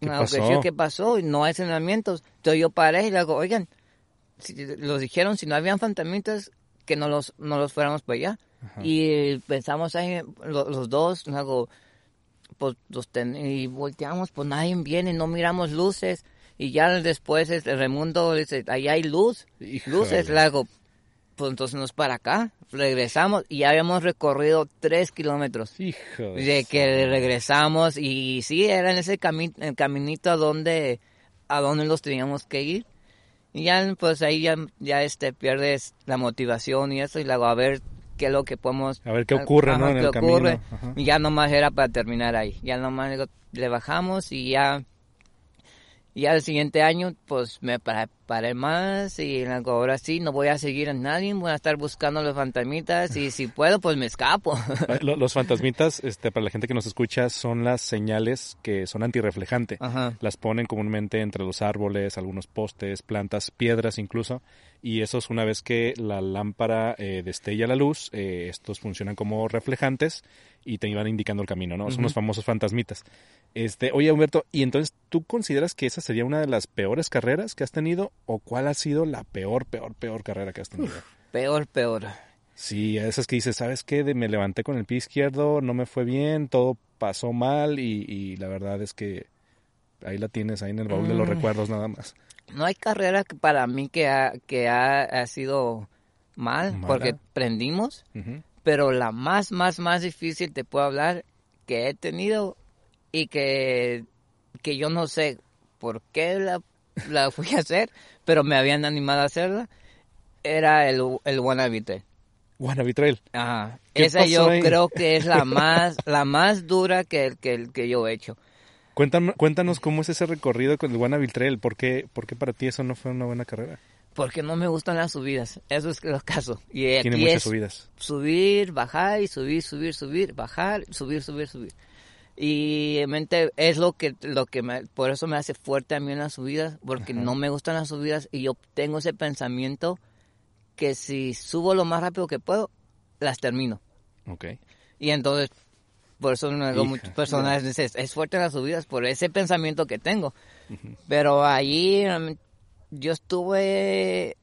¿Qué pasó?
"Sí, ¿qué pasó y no hay entrenamientos. Entonces yo paré y le hago oigan si, los dijeron si no habían fantasmitas que no los no los fuéramos para allá y pensamos ahí lo- los dos le hago pues los ten- y volteamos, pues nadie viene, no miramos luces. Y ya después este, Raimundo dice, ahí hay luz,
Híjole.
luces. Le hago, pues entonces no es para acá. Regresamos y ya habíamos recorrido tres kilómetros.
Hijo.
De que regresamos y sí, era en ese cami- el caminito a donde, a donde los teníamos que ir. Y ya, pues ahí ya, ya este, pierdes la motivación y eso, y luego a ver qué es lo que podemos...
A ver qué ocurre, ¿no? En el camino.
ocurre.
Ajá.
Y ya nomás era para terminar ahí. Ya nomás le bajamos y ya... Ya el siguiente año, pues me pa- paré más y ahora sí, no voy a seguir a nadie, voy a estar buscando los fantasmitas y si puedo, pues me escapo.
Lo- Los fantasmitas, este, para la gente que nos escucha, son las señales que son antirreflejante.
Ajá.
Las ponen comúnmente entre los árboles, algunos postes, plantas, piedras incluso. Y esos, una vez que la lámpara eh, destella la luz, eh, estos funcionan como reflejantes y te iban indicando el camino, ¿no? Son los famosos fantasmitas. Este, oye, Humberto, ¿y entonces tú consideras que esa sería una de las peores carreras que has tenido? ¿O cuál ha sido la peor, peor, peor carrera que has tenido?
Peor, peor.
Sí, a esas que dices, ¿sabes qué? De- me levanté con el pie izquierdo, no me fue bien, todo pasó mal y, y la verdad es que ahí la tienes, ahí en el baúl de los
Mm.
recuerdos nada más.
No hay carrera que para mí que ha, que ha, ha sido mal,
Mala.
porque prendimos, pero la más, más, más difícil te puedo hablar que he tenido y que, que yo no sé por qué la, la fui a hacer, pero me habían animado a hacerla, era el, el Wannabe Trail.
Wannabe Trail.
Ajá.
¿Qué
Esa yo
ahí?
creo que es la más, la más dura que, que, que yo he hecho.
Cuéntanos, cuéntanos cómo es ese recorrido con el Wannabe Trail, ¿por qué, por qué para ti eso no fue una buena carrera?
Porque no me gustan las subidas. Eso es el caso. Y
Tiene muchas
es
subidas.
subir, bajar y subir, subir, subir, bajar, subir, subir, subir. Y mente es lo que lo que me, por eso me hace fuerte a mí en las subidas, porque no me gustan las subidas y yo tengo ese pensamiento que si subo lo más rápido que puedo, las termino.
Ok.
Y entonces, por eso muchas personas dicen, es fuerte en las subidas por ese pensamiento que tengo. Pero allí realmente, yo estuve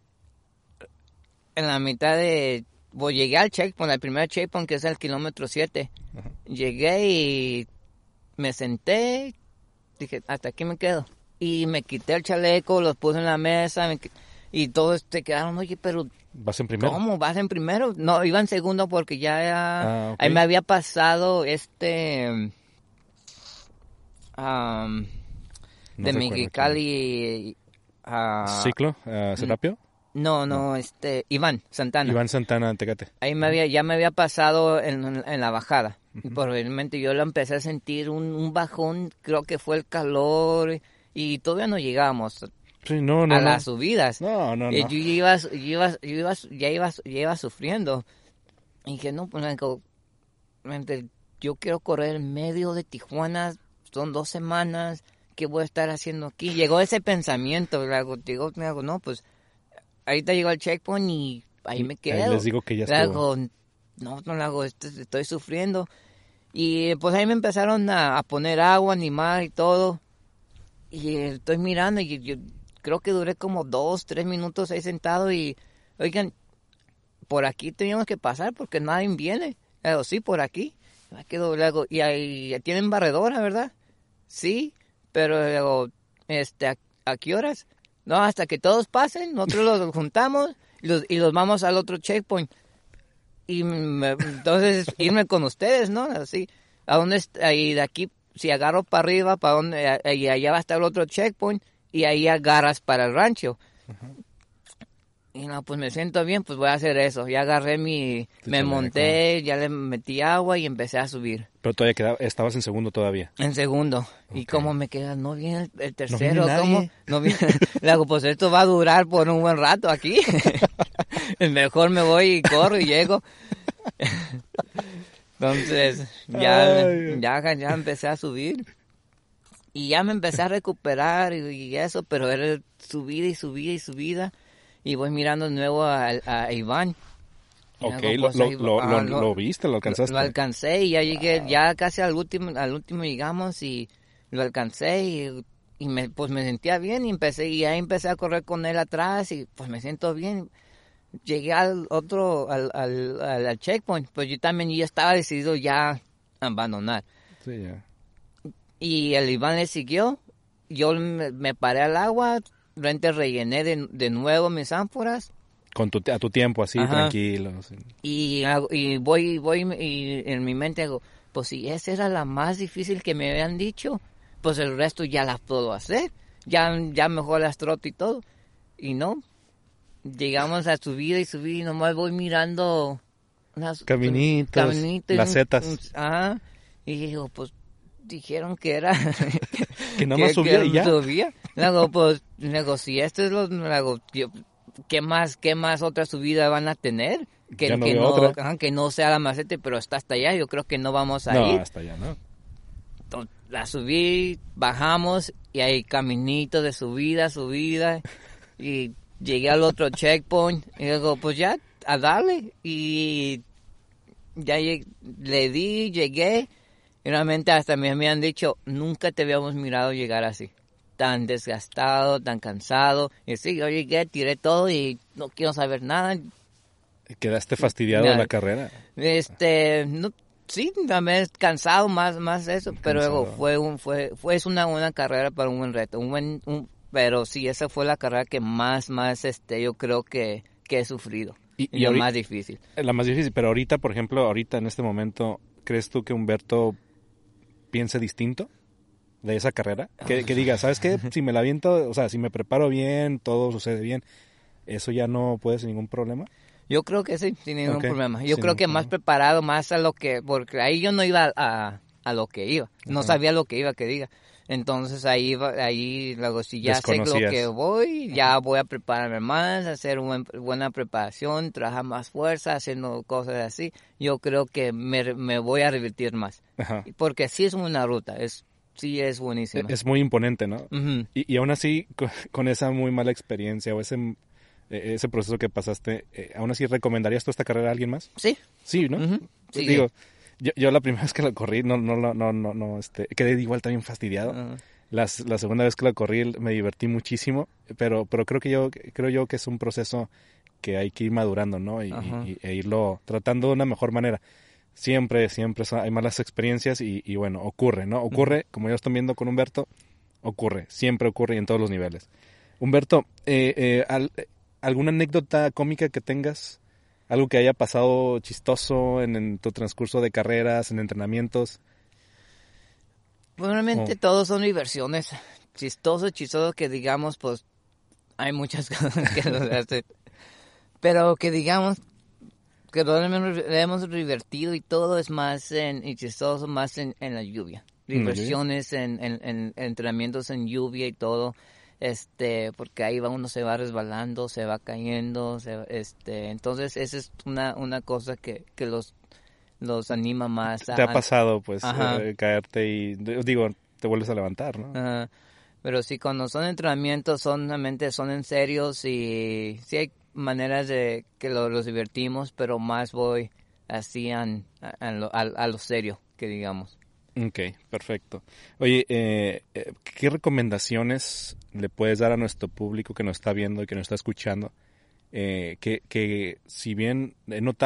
en la mitad de... Pues llegué al checkpoint, al primer checkpoint que es el kilómetro 7.
Ajá.
Llegué y me senté, dije, hasta aquí me quedo. Y me quité el chaleco, los puse en la mesa me y todos se quedaron, oye, pero
¿Vas en primero?
¿Cómo? ¿Vas en primero? No, iba en segundo porque ya
Ah, ok.
ahí me había pasado este am,
No
de Mexicali a
¿Ciclo? Uh, ¿Serapio?
no, no, este Iván Santana.
Iván Santana, Tecate.
Ahí me había ya me había pasado en, en la bajada. Y Probablemente yo lo empecé a sentir un, un bajón, creo que fue el calor y todavía no llegamos
Sí, no, no,
a
no.
las subidas.
No, no, no.
yo, iba, yo, iba, yo iba, ya iba, ya iba sufriendo. Y que no, pues, digo, yo quiero correr en medio de Tijuana, son dos semanas, ¿qué voy a estar haciendo aquí? Llegó ese pensamiento, le hago, digo, hago, no, pues, ahorita llegó el checkpoint y ahí me quedo.
Ahí les digo que ya
hago, no, no le hago, esto- estoy sufriendo. Y pues ahí me empezaron a, a poner agua, animar y todo. Y estoy mirando y yo creo que duré como dos, tres minutos ahí sentado y, oigan, por aquí teníamos que pasar porque nadie viene. Le digo, sí, por aquí. Me quedo, le hago, y ahí tienen barredora, ¿verdad? Sí, pero le digo, este, ¿a, a qué horas? No, hasta que todos pasen, nosotros los juntamos y los, y los vamos al otro checkpoint. y me- entonces irme con ustedes, ¿no? Así, ¿a dónde está? Y de aquí, si agarro para arriba, para dónde, y allá va a estar el otro checkpoint, y ahí agarras para el rancho. Y no, pues me siento bien, pues voy a hacer eso. Ya agarré mi, me monté, ya le metí agua y empecé a subir.
Pero todavía quedaba, estabas en segundo todavía.
En segundo. Y como me queda, no viene el, el tercero,
nadie.
¿cómo? No viene. Le hago, pues esto va a durar por un buen rato aquí. Mejor me voy y corro y llego. Entonces, ya,
Ay.
ya, ya empecé a subir. Y ya me empecé a recuperar y, y eso, pero era subida y subida y subida. Y voy mirando de nuevo a, a Iván.
Ok,
hago,
lo, lo,
ahí-
lo,
ah,
lo- viste, lo alcanzaste.
lo alcancé y ya llegué, ya casi al último, al último llegamos y lo alcancé y, y me, pues me sentía bien y empecé, y ahí empecé a correr con él atrás y pues me siento bien. Llegué al otro, al, al, al- al checkpoint, pues yo también ya estaba decidido ya a abandonar.
Sí, ya.
Y el Iván le siguió, yo me, me paré al agua, frente rellené de, de nuevo mis ánforas
Con tu, a tu tiempo, así,
Ajá.
tranquilo. sí.
Y, y voy, voy y en mi mente hago, pues si esa era la más difícil que me habían dicho, pues el resto ya la puedo hacer. Ya, ya mejor las troto y todo. Y no, llegamos a subir y subir y nomás voy mirando unas,
Caminitos,
caminitos,
las
un-
setas.
un- ajá. Y digo, pues dijeron que era
Que nada más subía y ya.
subía. Luego, pues, luego, si esto es lo, luego, ¿qué más, qué más otra subida van a tener? Que,
no
que no,
otra.
ajá, que no sea la macete, pero está hasta allá, yo creo que no vamos a
No,
ir.
hasta allá, ¿no?
Entonces, La subí, bajamos, y hay caminito de subida, subida, y llegué al otro checkpoint, y luego, pues ya, a darle, y ya le di, llegué, y realmente hasta me habían dicho, nunca te habíamos mirado llegar así, tan desgastado, tan cansado, y sí, yo llegué, tiré todo y no quiero saber nada,
Quedaste fastidiado de la carrera.
este, no, sí, también cansado más, más eso, pero luego
Cansado.
fue un, fue, fue es una buena carrera para un buen reto, un buen, un, pero sí, esa fue la carrera que más, más, este, yo creo que, que he sufrido.
Y-
Y,
y
lo
ahori-
más difícil.
La más difícil, pero ahorita, por ejemplo, ahorita en este momento, ¿crees tú que Humberto piense distinto de esa carrera? Que, que diga, ¿sabes qué? Si me la aviento, o sea, si me preparo bien, todo sucede bien, ¿eso ya no puede ser ningún problema?
Yo creo que sí, sin ningún problema. Yo
sin
creo que más preparado, más a lo que, porque ahí yo no iba a, a lo que iba, no sabía lo que iba que diga. Entonces ahí ahí luego si ya sé lo que voy, ya voy a prepararme más, hacer una buena preparación, trabajar más fuerza, haciendo cosas así. Yo creo que me, me voy a revertir más,
Ajá.
porque sí es una ruta, es sí es buenísima.
Es muy imponente, ¿no? Y, y aún así, con, con esa muy mala experiencia o ese, eh, ese proceso que pasaste, eh, ¿aún así recomendarías tú esta carrera a alguien más?
Sí,
Sí, ¿no?
Sí,
Digo, yo, yo la primera vez que la corrí, no, no, no, no, no, no, este, quedé igual también fastidiado.
Ajá.
Las- la segunda vez que la corrí me divertí muchísimo, pero, pero creo que yo, creo yo que es un proceso que hay que ir madurando, ¿no? Y, e irlo tratando de una mejor manera. Siempre, siempre hay malas experiencias y, y bueno, ocurre, ¿no? Ocurre, como ya están viendo con Humberto, ocurre, siempre ocurre y en todos los niveles. Humberto, eh, eh, al- eh, ¿alguna anécdota cómica que tengas? ¿Algo que haya pasado chistoso en, en tu transcurso de carreras, en entrenamientos?
Pues realmente
Oh.
todos son diversiones. Chistoso, chistoso que digamos, pues hay muchas cosas que nos hacen. Pero que digamos que lo hemos, divertido y todo es más en, y chistoso más en, en la lluvia.
¿En la lluvia?
Diversiones en entrenamientos en lluvia y todo. Este, porque ahí va uno se va resbalando, se va cayendo, se, este, entonces esa es una, una cosa que, que los, los anima más a,
¿Te ha pasado, pues, eh, caerte y, digo, te vuelves a levantar, ¿no?
Ajá. Pero sí, cuando son entrenamientos, son realmente son en serios y sí hay maneras de que lo- los divertimos, pero más voy así an- a, a lo, a- a lo serio, que digamos.
Ok, perfecto. Oye, eh, eh, ¿qué recomendaciones le puedes dar a nuestro público que nos está viendo y que nos está escuchando? Eh, que, que si bien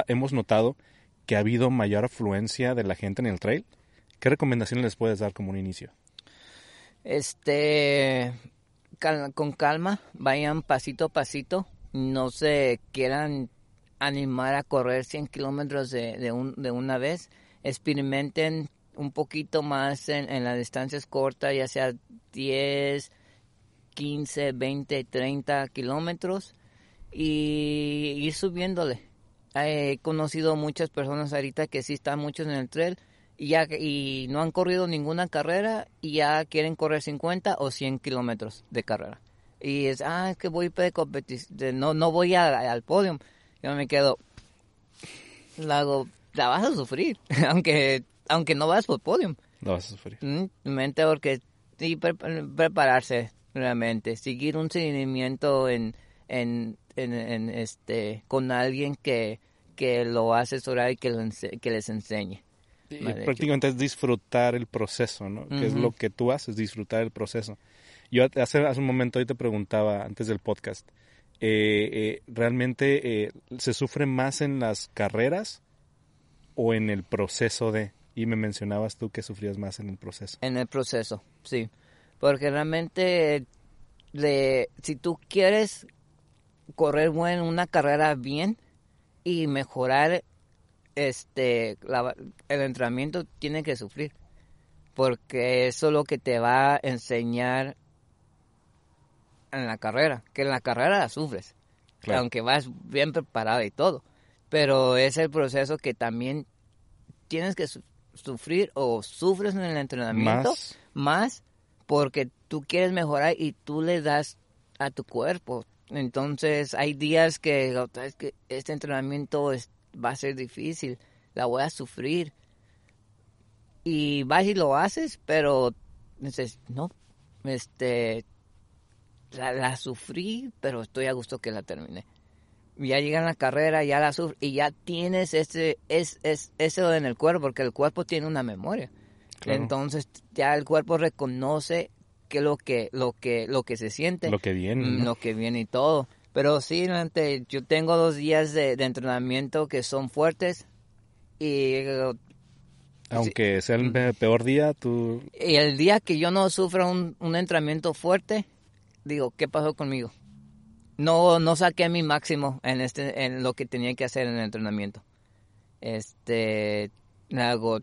hemos notado que ha habido mayor afluencia de la gente en el trail, ¿qué recomendaciones les puedes dar como un inicio?
Este, con calma, vayan pasito a pasito, no se quieran animar a correr 100 kilómetros de, de, un, de una vez. Experimenten un poquito más en, en las distancias cortas, ya sea 10, 15, 20, 30 kilómetros y ir subiéndole. He conocido muchas personas ahorita que sí están muchos en el trail y, ya, y no han corrido ninguna carrera y ya quieren correr 50 o 100 kilómetros de carrera. Y es, ah, es que voy de competición, no, no voy al podio. Yo me quedo, la, hago, la vas a sufrir, aunque, aunque no vas por podio.
La vas a sufrir.
Mm, mente porque y prepararse realmente, seguir un seguimiento en, en, en, este, con alguien que, que lo asesorar y que, que les enseñe.
Y prácticamente es disfrutar el proceso, ¿no? Que es lo que tú haces, disfrutar el proceso. Yo hace, hace un momento hoy te preguntaba, antes del podcast, eh, eh, ¿realmente eh, se sufre más en las carreras o en el proceso de...? Y me mencionabas tú que sufrías más en el proceso.
En el proceso, sí. Porque realmente, de, si tú quieres correr bueno, una carrera bien y mejorar este el entrenamiento, tiene que sufrir. Porque eso es lo que te va a enseñar en la carrera. Que en la carrera la sufres. Aunque vas bien preparado y todo. Pero es el proceso que también tienes que sufrir o sufres en el entrenamiento más. Porque tú quieres mejorar y tú le das a tu cuerpo. Entonces hay días que, que este entrenamiento va a ser difícil, la voy a sufrir. Y vas y lo haces, pero dices, no, este, la, sufrí, pero estoy a gusto que la terminé. Ya llega la carrera, ya la sufrí y ya tienes ese, es, es, eso en el cuerpo, porque el cuerpo tiene una memoria. Entonces ya el cuerpo reconoce que lo que, lo que, lo que se siente.
Lo que viene.
Lo que viene y todo. Pero sí, yo tengo dos días de, entrenamiento que son fuertes y...
Aunque sea el mm. peor día, tú...
Y el día que yo no sufra un, un entrenamiento fuerte, digo, ¿qué pasó conmigo? No, no saqué mi máximo en este, en lo que tenía que hacer en el entrenamiento. Este, algo,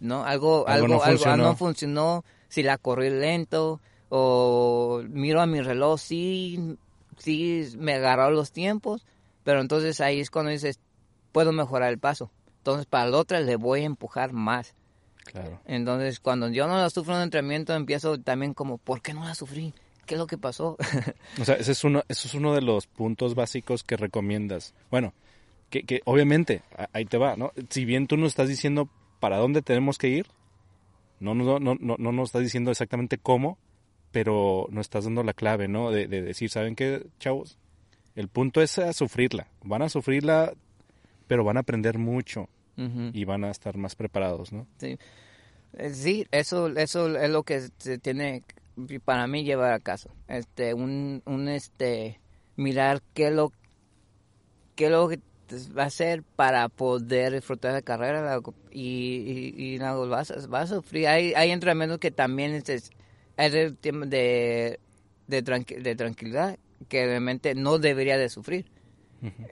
no, algo, algo, no, funcionó. no funcionó. Si la corrí lento o miro a mi reloj, sí, sí me agarró los tiempos, pero entonces ahí es cuando dices, puedo mejorar el paso. Entonces para la otra le voy a empujar más.
Claro.
Entonces cuando yo no la sufro en entrenamiento empiezo también como, ¿por qué no la sufrí? ¿Qué es lo que pasó?
o sea, ese es uno, eso es uno de los puntos básicos que recomiendas. Bueno, que, que obviamente, ahí te va, ¿no? Si bien tú nos estás diciendo para dónde tenemos que ir, no, no, no, no, no nos estás diciendo exactamente cómo, pero nos estás dando la clave, ¿no? De, decir, ¿saben qué, chavos? El punto es sufrirla. Van a sufrirla, pero van a aprender mucho y van a estar más preparados, ¿no?
Sí. Eh, sí, eso, eso es lo que se tiene para mí llevar a caso. Este, un, un este, mirar qué lo, qué lo que va a hacer para poder disfrutar de la carrera y, y, y vas, a sufrir. Hay, hay entrenamientos que también es, es el tiempo de, de, de tranquilidad que realmente no debería de sufrir.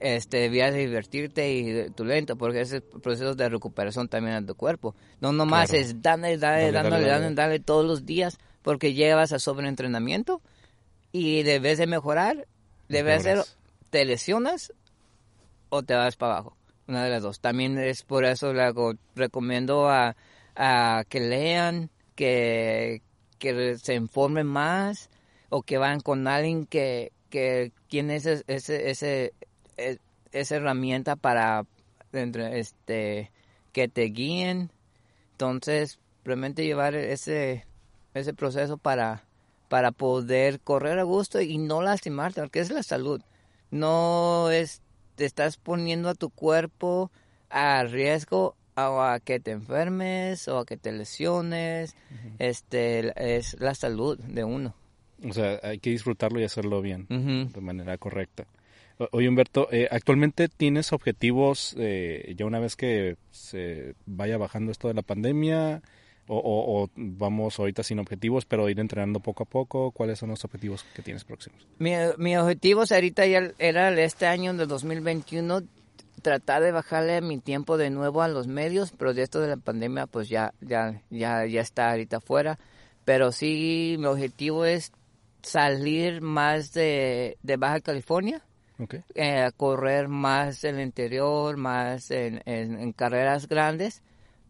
Este, debías divertirte y tu lento, porque ese proceso de recuperación también a tu cuerpo. No nomás es dale, dale, dale, dale, dale, dale, todos los días, porque llevas a sobreentrenamiento y debes de mejorar, debes hacer, te lesionas o te vas para abajo. Una de las dos. También es por eso recomiendo a, a que lean, que, que se informen más o que van con alguien que, que tiene ese, ese, ese, e, esa herramienta para este que te guíen. Entonces, realmente llevar ese, ese proceso para, para poder correr a gusto y no lastimarte, porque es la salud. No es, te estás poniendo a tu cuerpo a riesgo a, que te enfermes o a que te lesiones. Este es la salud de uno.
O sea, hay que disfrutarlo y hacerlo bien, de manera correcta. Oye, Humberto, eh, ¿actualmente tienes objetivos eh, ya una vez que se vaya bajando esto de la pandemia? O, o, vamos ahorita sin objetivos, pero ir entrenando poco a poco? ¿Cuáles son los objetivos que tienes próximos?
Mi, mi objetivo ahorita ya era este año de 2021 tratar de bajarle mi tiempo de nuevo a los medios, pero de esto de la pandemia pues ya ya ya ya está ahorita fuera, pero sí mi objetivo es salir más de, de Baja California,
okay.
eh, correr más en el interior, más en, en, en carreras grandes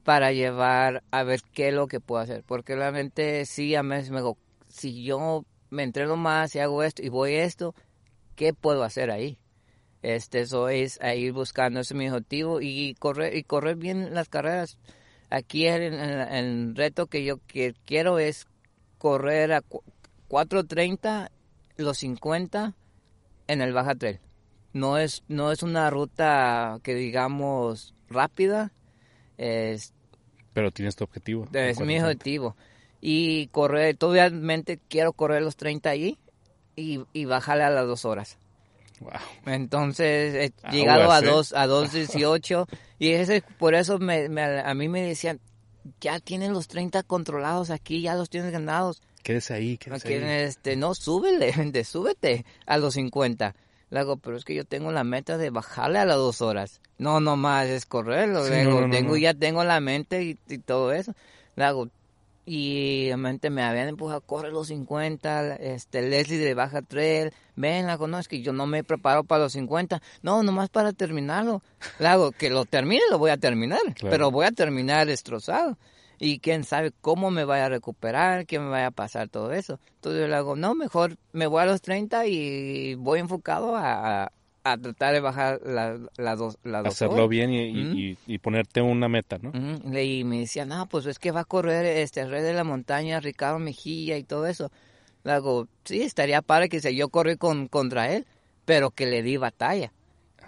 para llevar a ver qué es lo que puedo hacer. Porque realmente sí, a veces me digo, si yo me entreno más y hago esto y voy esto, ¿qué puedo hacer ahí? Este, eso es ir buscando ese mi objetivo y correr, y correr bien las carreras. Aquí el, el, reto que yo que quiero es correr a 4.30, los 50 en el Baja Trail. No es, no es una ruta que digamos rápida,
pero tienes tu objetivo.
Es mi objetivo. Y correr, obviamente quiero correr los 30 allí y, y bajarle a las dos horas.
Wow.
Entonces he ah, llegado a dos a 2.18 y ese, por eso me, me, a mí me decían, ya tienes los 30 controlados aquí, ya los tienes ganados.
Quédese ahí, quédese
ahí. Este, no, súbele, súbete a los 50. Le hago, pero es que yo tengo la meta de bajarle a las dos horas. No, no más, es correrlo.
Sí,
Le digo,
no, no,
tengo,
no.
ya tengo la mente y, y todo eso. Le hago, y realmente me habían empujado, corre los 50, este, Leslie de Baja Trail, ven, la no, es que yo no me preparo para los 50, no, nomás para terminarlo. Le hago, que lo termine, lo voy a terminar,
Claro.
pero voy a terminar destrozado. Y quién sabe cómo me vaya a recuperar, qué me vaya a pasar, todo eso. Entonces yo le hago, no, mejor me voy a los 30 y voy enfocado a, a, tratar de bajar las la dos, la
Hacerlo bien y,
Ujú.
y- y ponerte una meta, ¿no?
Y me decía, no, pues es que va a correr este Rey de la Montaña, Ricardo Mejía y todo eso. Le hago, sí, estaría padre que se yo corrí con, contra él, pero que le di batalla.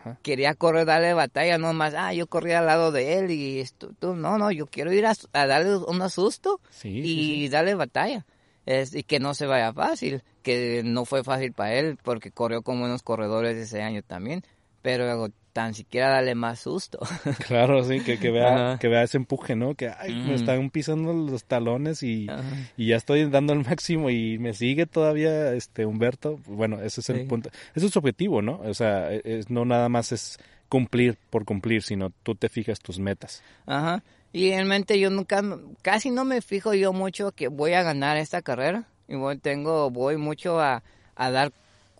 Ajá.
Quería correr, darle batalla, no más, ah, yo corrí al lado de él y esto, tú, no, no, yo quiero ir a, a darle un susto
Sí,
y
sí, sí.
darle batalla. Es, y que no se vaya fácil, que no fue fácil para él porque corrió con buenos corredores ese año también, pero tan siquiera darle más susto.
Claro, sí, que, que vea,
Ajá.
que vea ese empuje, ¿no? Que ay, me
Mm.
están pisando los talones y, ya estoy dando el máximo y me sigue todavía este Humberto. Bueno, ese es el
Sí.
punto. Ese es su objetivo, ¿no? O sea, e- es, no nada más es cumplir por cumplir, sino tú te fijas tus metas.
Ajá. Y realmente yo nunca, casi no me fijo yo mucho que voy a ganar esta carrera. Y voy, tengo, voy mucho a, a dar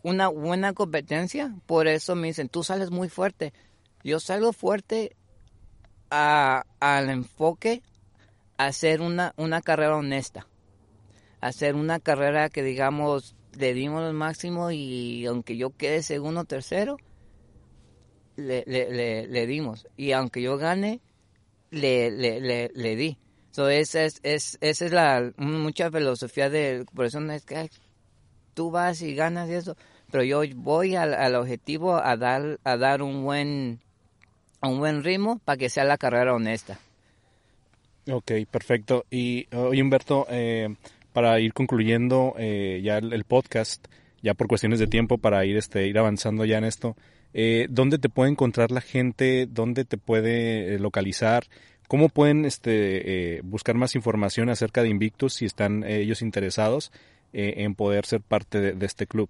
una buena competencia. Por eso me dicen, tú sales muy fuerte. Yo salgo fuerte al enfoque a hacer una, una carrera honesta. Hacer una carrera que digamos le dimos el máximo y aunque yo quede segundo o tercero, le, le, le, dimos. Y aunque yo gane, le, le, di. So, esa es, es, esa es la mucha filosofía de por eso es que tú vas y ganas y eso, pero yo voy al, al objetivo a dar a dar un buen un buen ritmo para que sea la carrera honesta.
Ok, perfecto. Y oye, Humberto, eh, para ir concluyendo eh, ya el, podcast, ya por cuestiones de tiempo, para ir, este, ir avanzando ya en esto, eh, ¿dónde te puede encontrar la gente? ¿Dónde te puede eh, localizar? ¿Cómo pueden este, eh, buscar más información acerca de Invictus si están eh, ellos interesados eh, en poder ser parte de, este club?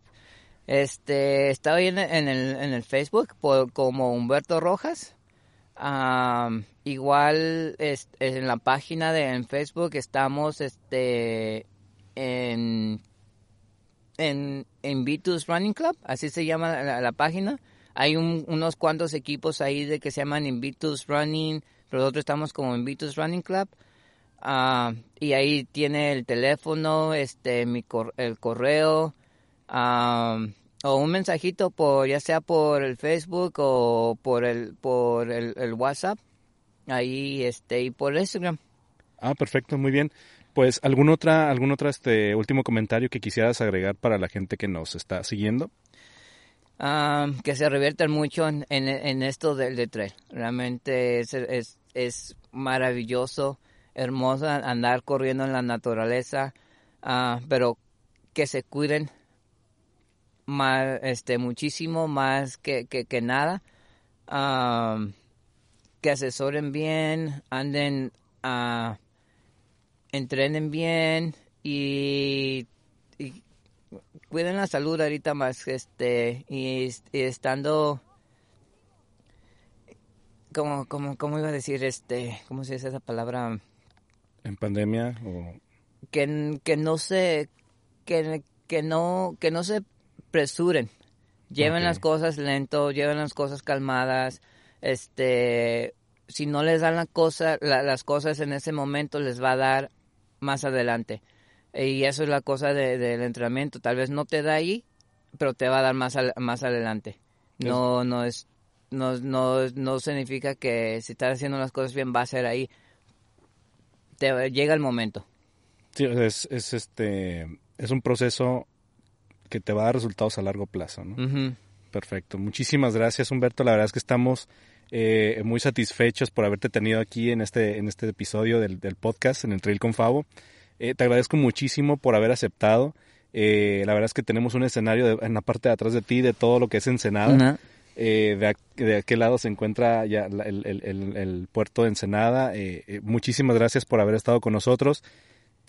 Este, está en, en el, en el Facebook como Humberto Rojas. Igual es, en la página de en Facebook estamos este en en Invitus Running Club, así se llama la, la página. Hay un- unos cuantos equipos ahí de que se llaman Invitus Running, pero nosotros estamos como Invitus Running Club. Ah, y ahí tiene el teléfono, este, mi cor- el correo, am, o un mensajito por, ya sea por el Facebook o por el, por el, el WhatsApp, ahí, este, y por Instagram.
Ah, perfecto, muy bien. Pues algún otra, algún otro este último comentario que quisieras agregar para la gente que nos está siguiendo.
Ah, que se reviertan mucho en, en, en esto del de trail. Realmente es, es, es maravilloso, hermoso andar corriendo en la naturaleza, ah, pero que se cuiden más, este, muchísimo más que, que, nada. Ah, que asesoren bien, anden, ah, entrenen bien y, cuiden la salud ahorita más, este, y, estando, como, como, ¿cómo iba a decir, este, cómo se dice esa palabra?
En pandemia o
que, que no se, que, que no, que no se presuren, lleven las cosas lento, lleven las cosas calmadas, este, si no les dan la cosa, las cosas en ese momento les va a dar más adelante. Y eso es la cosa del entrenamiento. Tal vez no te da ahí, pero te va a dar más, más adelante. No, no es, no, no, no significa que si estás haciendo las cosas bien va a ser ahí. Te, llega el momento.
Sí, es, es, este, es un proceso que te va a dar resultados a largo plazo, ¿no? Perfecto. Muchísimas gracias, Humberto. La verdad es que estamos eh, muy satisfechos por haberte tenido aquí en este, en este episodio del, podcast, en el Trail con Favo. Eh, te agradezco muchísimo por haber aceptado. Eh, la verdad es que tenemos un escenario en la parte de atrás de ti de todo lo que es Ensenada. De, de, aquel lado se encuentra ya el, puerto de Ensenada. muchísimas gracias por haber estado con nosotros.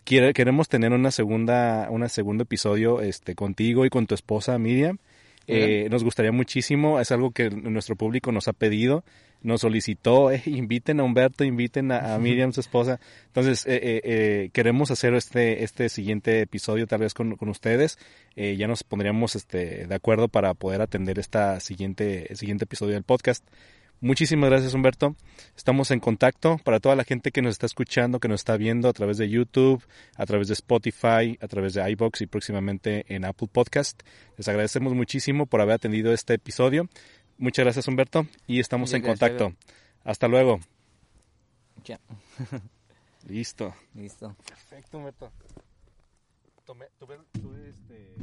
queremos tener una segunda, una segundo episodio este, contigo y con tu esposa Miriam. Eh, nos gustaría muchísimo, es algo que nuestro público nos ha pedido, nos solicitó, eh, inviten a Humberto, inviten a, Miriam, su esposa. Entonces, eh, queremos hacer este, este siguiente episodio tal vez con, con ustedes. ya nos pondríamos este, de acuerdo para poder atender esta siguiente, siguiente episodio del podcast. Muchísimas gracias Humberto. Estamos en contacto para toda la gente que nos está escuchando, que nos está viendo a través de YouTube, a través de Spotify, a través de iBox y próximamente en Apple Podcast. Les agradecemos muchísimo por haber atendido este episodio. Muchas gracias Humberto y estamos en contacto. Hasta luego.
Ya.
Listo.
Listo.
Perfecto Humberto. Tomé, tuve, tuve este...